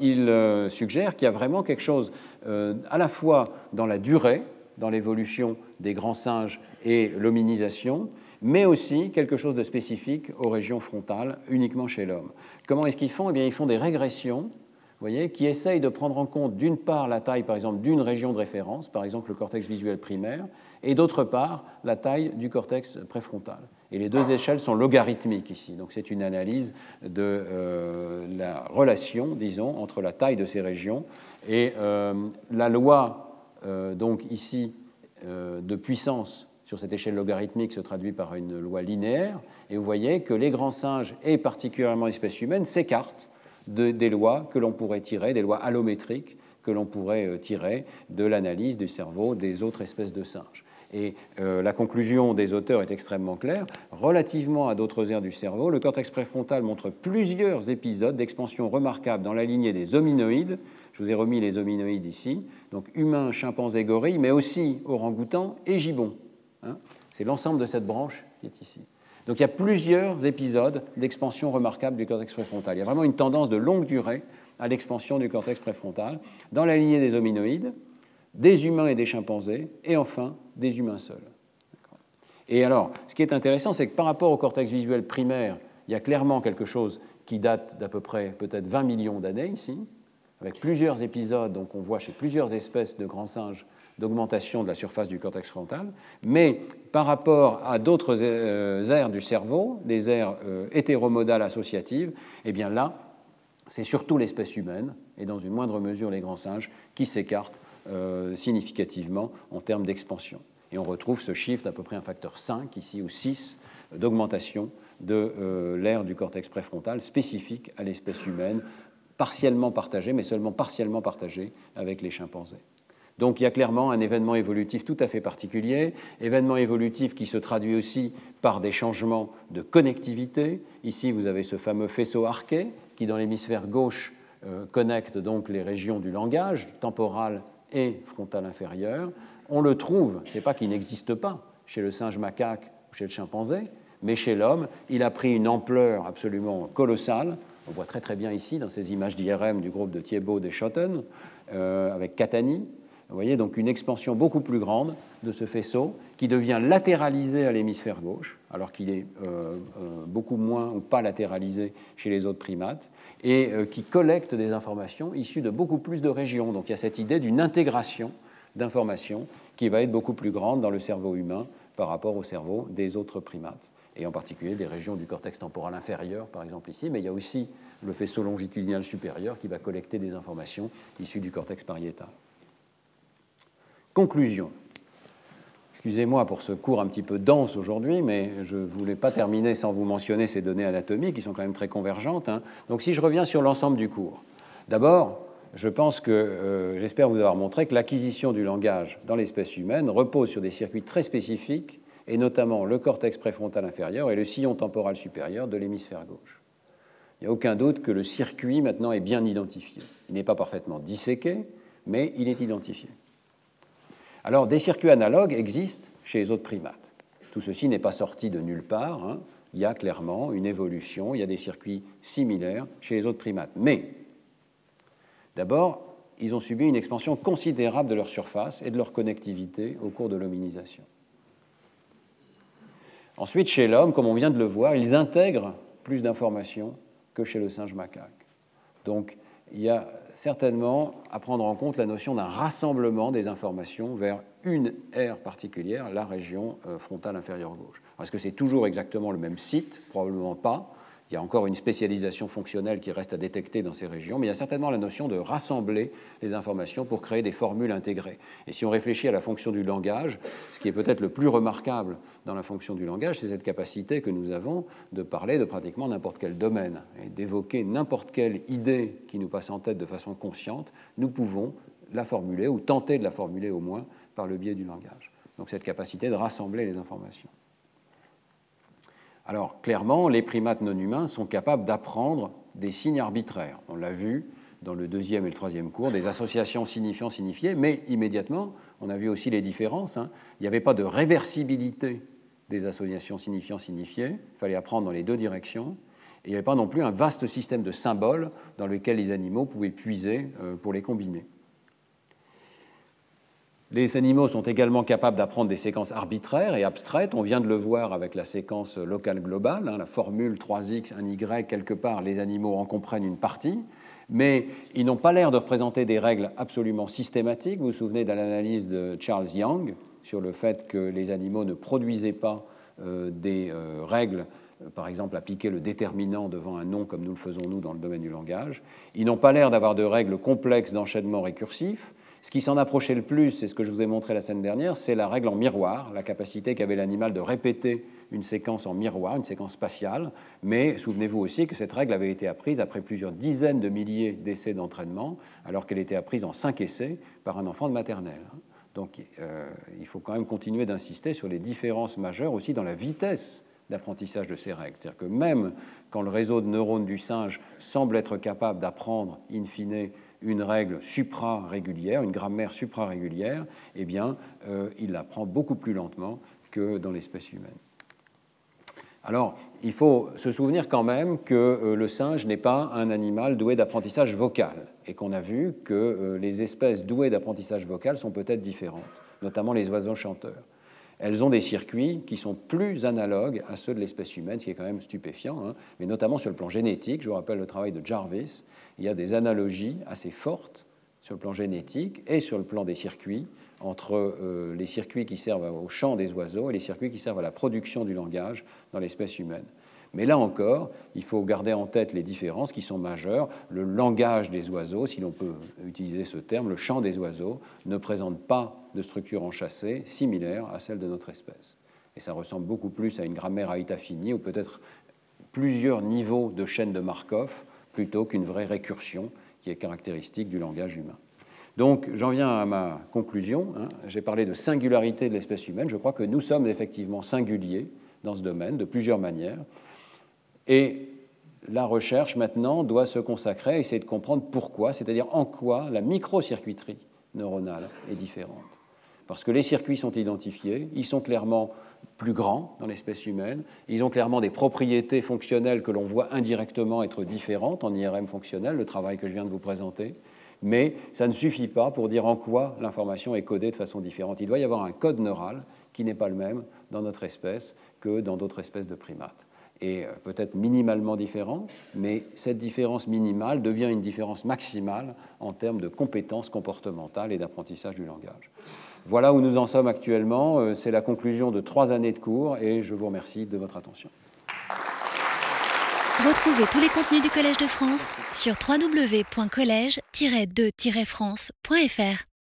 il suggère qu'il y a vraiment quelque chose à la fois dans la durée, dans l'évolution des grands singes et l'hominisation, mais aussi quelque chose de spécifique aux régions frontales, uniquement chez l'homme. Comment est-ce qu'ils font? Eh bien, ils font des régressions voyez, qui essayent de prendre en compte d'une part la taille, par exemple, d'une région de référence, par exemple le cortex visuel primaire, et d'autre part la taille du cortex préfrontal. Et les deux échelles sont logarithmiques ici. Donc c'est une analyse de euh, la relation, disons, entre la taille de ces régions et euh, la loi, euh, donc ici, de puissance sur cette échelle logarithmique se traduit par une loi linéaire, et vous voyez que les grands singes, et particulièrement l'espèce humaine, s'écartent des lois que l'on pourrait tirer, des lois allométriques que l'on pourrait euh, tirer de l'analyse du cerveau des autres espèces de singes. Et euh, la conclusion des auteurs est extrêmement claire. Relativement à d'autres aires du cerveau, le cortex préfrontal montre plusieurs épisodes d'expansion remarquables dans la lignée des hominoïdes. Je vous ai remis les hominoïdes ici, donc humains, chimpanzés, gorilles, mais aussi orang-outans et gibbons. Hein. C'est l'ensemble de cette branche qui est ici. Donc il y a plusieurs épisodes d'expansion remarquable du cortex préfrontal. Il y a vraiment une tendance de longue durée à l'expansion du cortex préfrontal dans la lignée des hominoïdes, des humains et des chimpanzés, et enfin des humains seuls. Et alors, ce qui est intéressant, c'est que par rapport au cortex visuel primaire, il y a clairement quelque chose qui date d'à peu près peut-être 20 millions d'années ici, avec plusieurs épisodes, donc on voit chez plusieurs espèces de grands singes d'augmentation de la surface du cortex frontal, mais par rapport à d'autres euh, aires du cerveau, des aires euh, hétéromodales associatives, eh bien là, c'est surtout l'espèce humaine, et dans une moindre mesure les grands singes, qui s'écartent euh, significativement en termes d'expansion. Et on retrouve ce chiffre d'à peu près un facteur 5 ici, ou 6, d'augmentation de l'aire du cortex préfrontal spécifique à l'espèce humaine, partiellement partagée, mais seulement partiellement partagée avec les chimpanzés. Donc il y a clairement un événement évolutif tout à fait particulier, événement évolutif qui se traduit aussi par des changements de connectivité. Ici, vous avez ce fameux faisceau arqué qui, dans l'hémisphère gauche, euh, connecte donc les régions du langage, temporal et frontal inférieur. On le trouve, ce n'est pas qu'il n'existe pas chez le singe macaque ou chez le chimpanzé, mais chez l'homme, il a pris une ampleur absolument colossale. On voit très très bien ici dans ces images d'IRM du groupe de Thiebaud et Schotten, euh, avec Catani, vous voyez donc une expansion beaucoup plus grande de ce faisceau qui devient latéralisé à l'hémisphère gauche, alors qu'il est euh, euh, beaucoup moins ou pas latéralisé chez les autres primates, et euh, qui collecte des informations issues de beaucoup plus de régions. Donc il y a cette idée d'une intégration d'informations qui va être beaucoup plus grande dans le cerveau humain par rapport au cerveau des autres primates, et en particulier des régions du cortex temporal inférieur, par exemple ici, mais il y a aussi le faisceau longitudinal supérieur qui va collecter des informations issues du cortex pariétal. Conclusion. Excusez-moi pour ce cours un petit peu dense aujourd'hui, mais je ne voulais pas terminer sans vous mentionner ces données anatomiques qui sont quand même très convergentes. Hein. Donc si je reviens sur l'ensemble du cours, d'abord, je pense que euh, j'espère vous avoir montré que l'acquisition du langage dans l'espèce humaine repose sur des circuits très spécifiques, et notamment le cortex préfrontal inférieur et le sillon temporal supérieur de l'hémisphère gauche. Il n'y a aucun doute que le circuit maintenant est bien identifié. Il n'est pas parfaitement disséqué, mais il est identifié. Alors, des circuits analogues existent chez les autres primates. Tout ceci n'est pas sorti de nulle part. Hein. Il y a clairement une évolution, il y a des circuits similaires chez les autres primates. Mais, d'abord, ils ont subi une expansion considérable de leur surface et de leur connectivité au cours de l'hominisation. Ensuite, chez l'homme, comme on vient de le voir, ils intègrent plus d'informations que chez le singe macaque. Donc, il y a certainement à prendre en compte la notion d'un rassemblement des informations vers une aire particulière, la région euh, frontale inférieure gauche. Est-ce que c'est toujours exactement le même site Probablement pas. Il y a encore une spécialisation fonctionnelle qui reste à détecter dans ces régions, mais il y a certainement la notion de rassembler les informations pour créer des formules intégrées. Et si on réfléchit à la fonction du langage, ce qui est peut-être le plus remarquable dans la fonction du langage, c'est cette capacité que nous avons de parler de pratiquement n'importe quel domaine et d'évoquer n'importe quelle idée qui nous passe en tête de façon consciente. Nous pouvons la formuler, ou tenter de la formuler au moins, par le biais du langage. Donc cette capacité de rassembler les informations. Alors clairement, les primates non humains sont capables d'apprendre des signes arbitraires. On l'a vu dans le deuxième et le troisième cours, des associations signifiant-signifiées, mais immédiatement, on a vu aussi les différences. Hein. Il n'y avait pas de réversibilité des associations signifiant-signifiées, il fallait apprendre dans les deux directions, et il n'y avait pas non plus un vaste système de symboles dans lequel les animaux pouvaient puiser euh, pour les combiner. Les animaux sont également capables d'apprendre des séquences arbitraires et abstraites. On vient de le voir avec la séquence locale globale, hein, la formule 3x, 1y, quelque part, les animaux en comprennent une partie, mais ils n'ont pas l'air de représenter des règles absolument systématiques. Vous vous souvenez de l'analyse de Charles Young sur le fait que les animaux ne produisaient pas euh, des euh, règles euh, par exemple appliquer le déterminant devant un nom comme nous le faisons nous dans le domaine du langage. Ils n'ont pas l'air d'avoir de règles complexes d'enchaînement récursif. Ce qui s'en approchait le plus, c'est ce que je vous ai montré la semaine dernière, c'est la règle en miroir, la capacité qu'avait l'animal de répéter une séquence en miroir, une séquence spatiale. Mais souvenez-vous aussi que cette règle avait été apprise après plusieurs dizaines de milliers d'essais d'entraînement, alors qu'elle était apprise en cinq essais par un enfant de maternelle. Donc euh, il faut quand même continuer d'insister sur les différences majeures aussi dans la vitesse d'apprentissage de ces règles. C'est-à-dire que même quand le réseau de neurones du singe semble être capable d'apprendre, in fine, une règle supra-régulière, une grammaire supra-régulière, eh bien, euh, il l'apprend beaucoup plus lentement que dans l'espèce humaine. Alors, il faut se souvenir quand même que euh, le singe n'est pas un animal doué d'apprentissage vocal et qu'on a vu que euh, les espèces douées d'apprentissage vocal sont peut-être différentes, notamment les oiseaux chanteurs. Elles ont des circuits qui sont plus analogues à ceux de l'espèce humaine, ce qui est quand même stupéfiant, hein, mais notamment sur le plan génétique. Je vous rappelle le travail de Jarvis, il y a des analogies assez fortes sur le plan génétique et sur le plan des circuits entre euh, les circuits qui servent au chant des oiseaux et les circuits qui servent à la production du langage dans l'espèce humaine. Mais là encore, il faut garder en tête les différences qui sont majeures. Le langage des oiseaux, si l'on peut utiliser ce terme, le chant des oiseaux, ne présente pas de structure enchâssée similaire à celle de notre espèce. Et ça ressemble beaucoup plus à une grammaire à état fini ou peut-être plusieurs niveaux de chaîne de Markov plutôt qu'une vraie récursion qui est caractéristique du langage humain. Donc j'en viens à ma conclusion. Hein. J'ai parlé de singularité de l'espèce humaine. Je crois que nous sommes effectivement singuliers dans ce domaine de plusieurs manières. Et la recherche maintenant doit se consacrer à essayer de comprendre pourquoi, c'est-à-dire en quoi la microcircuiterie neuronale est différente. Parce que les circuits sont identifiés, ils sont clairement plus grands dans l'espèce humaine. Ils ont clairement des propriétés fonctionnelles que l'on voit indirectement être différentes en IRM fonctionnel, le travail que je viens de vous présenter. Mais ça ne suffit pas pour dire en quoi l'information est codée de façon différente. Il doit y avoir un code neural qui n'est pas le même dans notre espèce que dans d'autres espèces de primates. Euh, peut-être minimalement différent, mais cette différence minimale devient une différence maximale en termes de compétences comportementales et d'apprentissage du langage. Voilà où nous en sommes actuellement. Euh, c'est la conclusion de trois années de cours et je vous remercie de votre attention. Retrouvez tous les contenus du Collège de France sur www.colège-2-france.fr.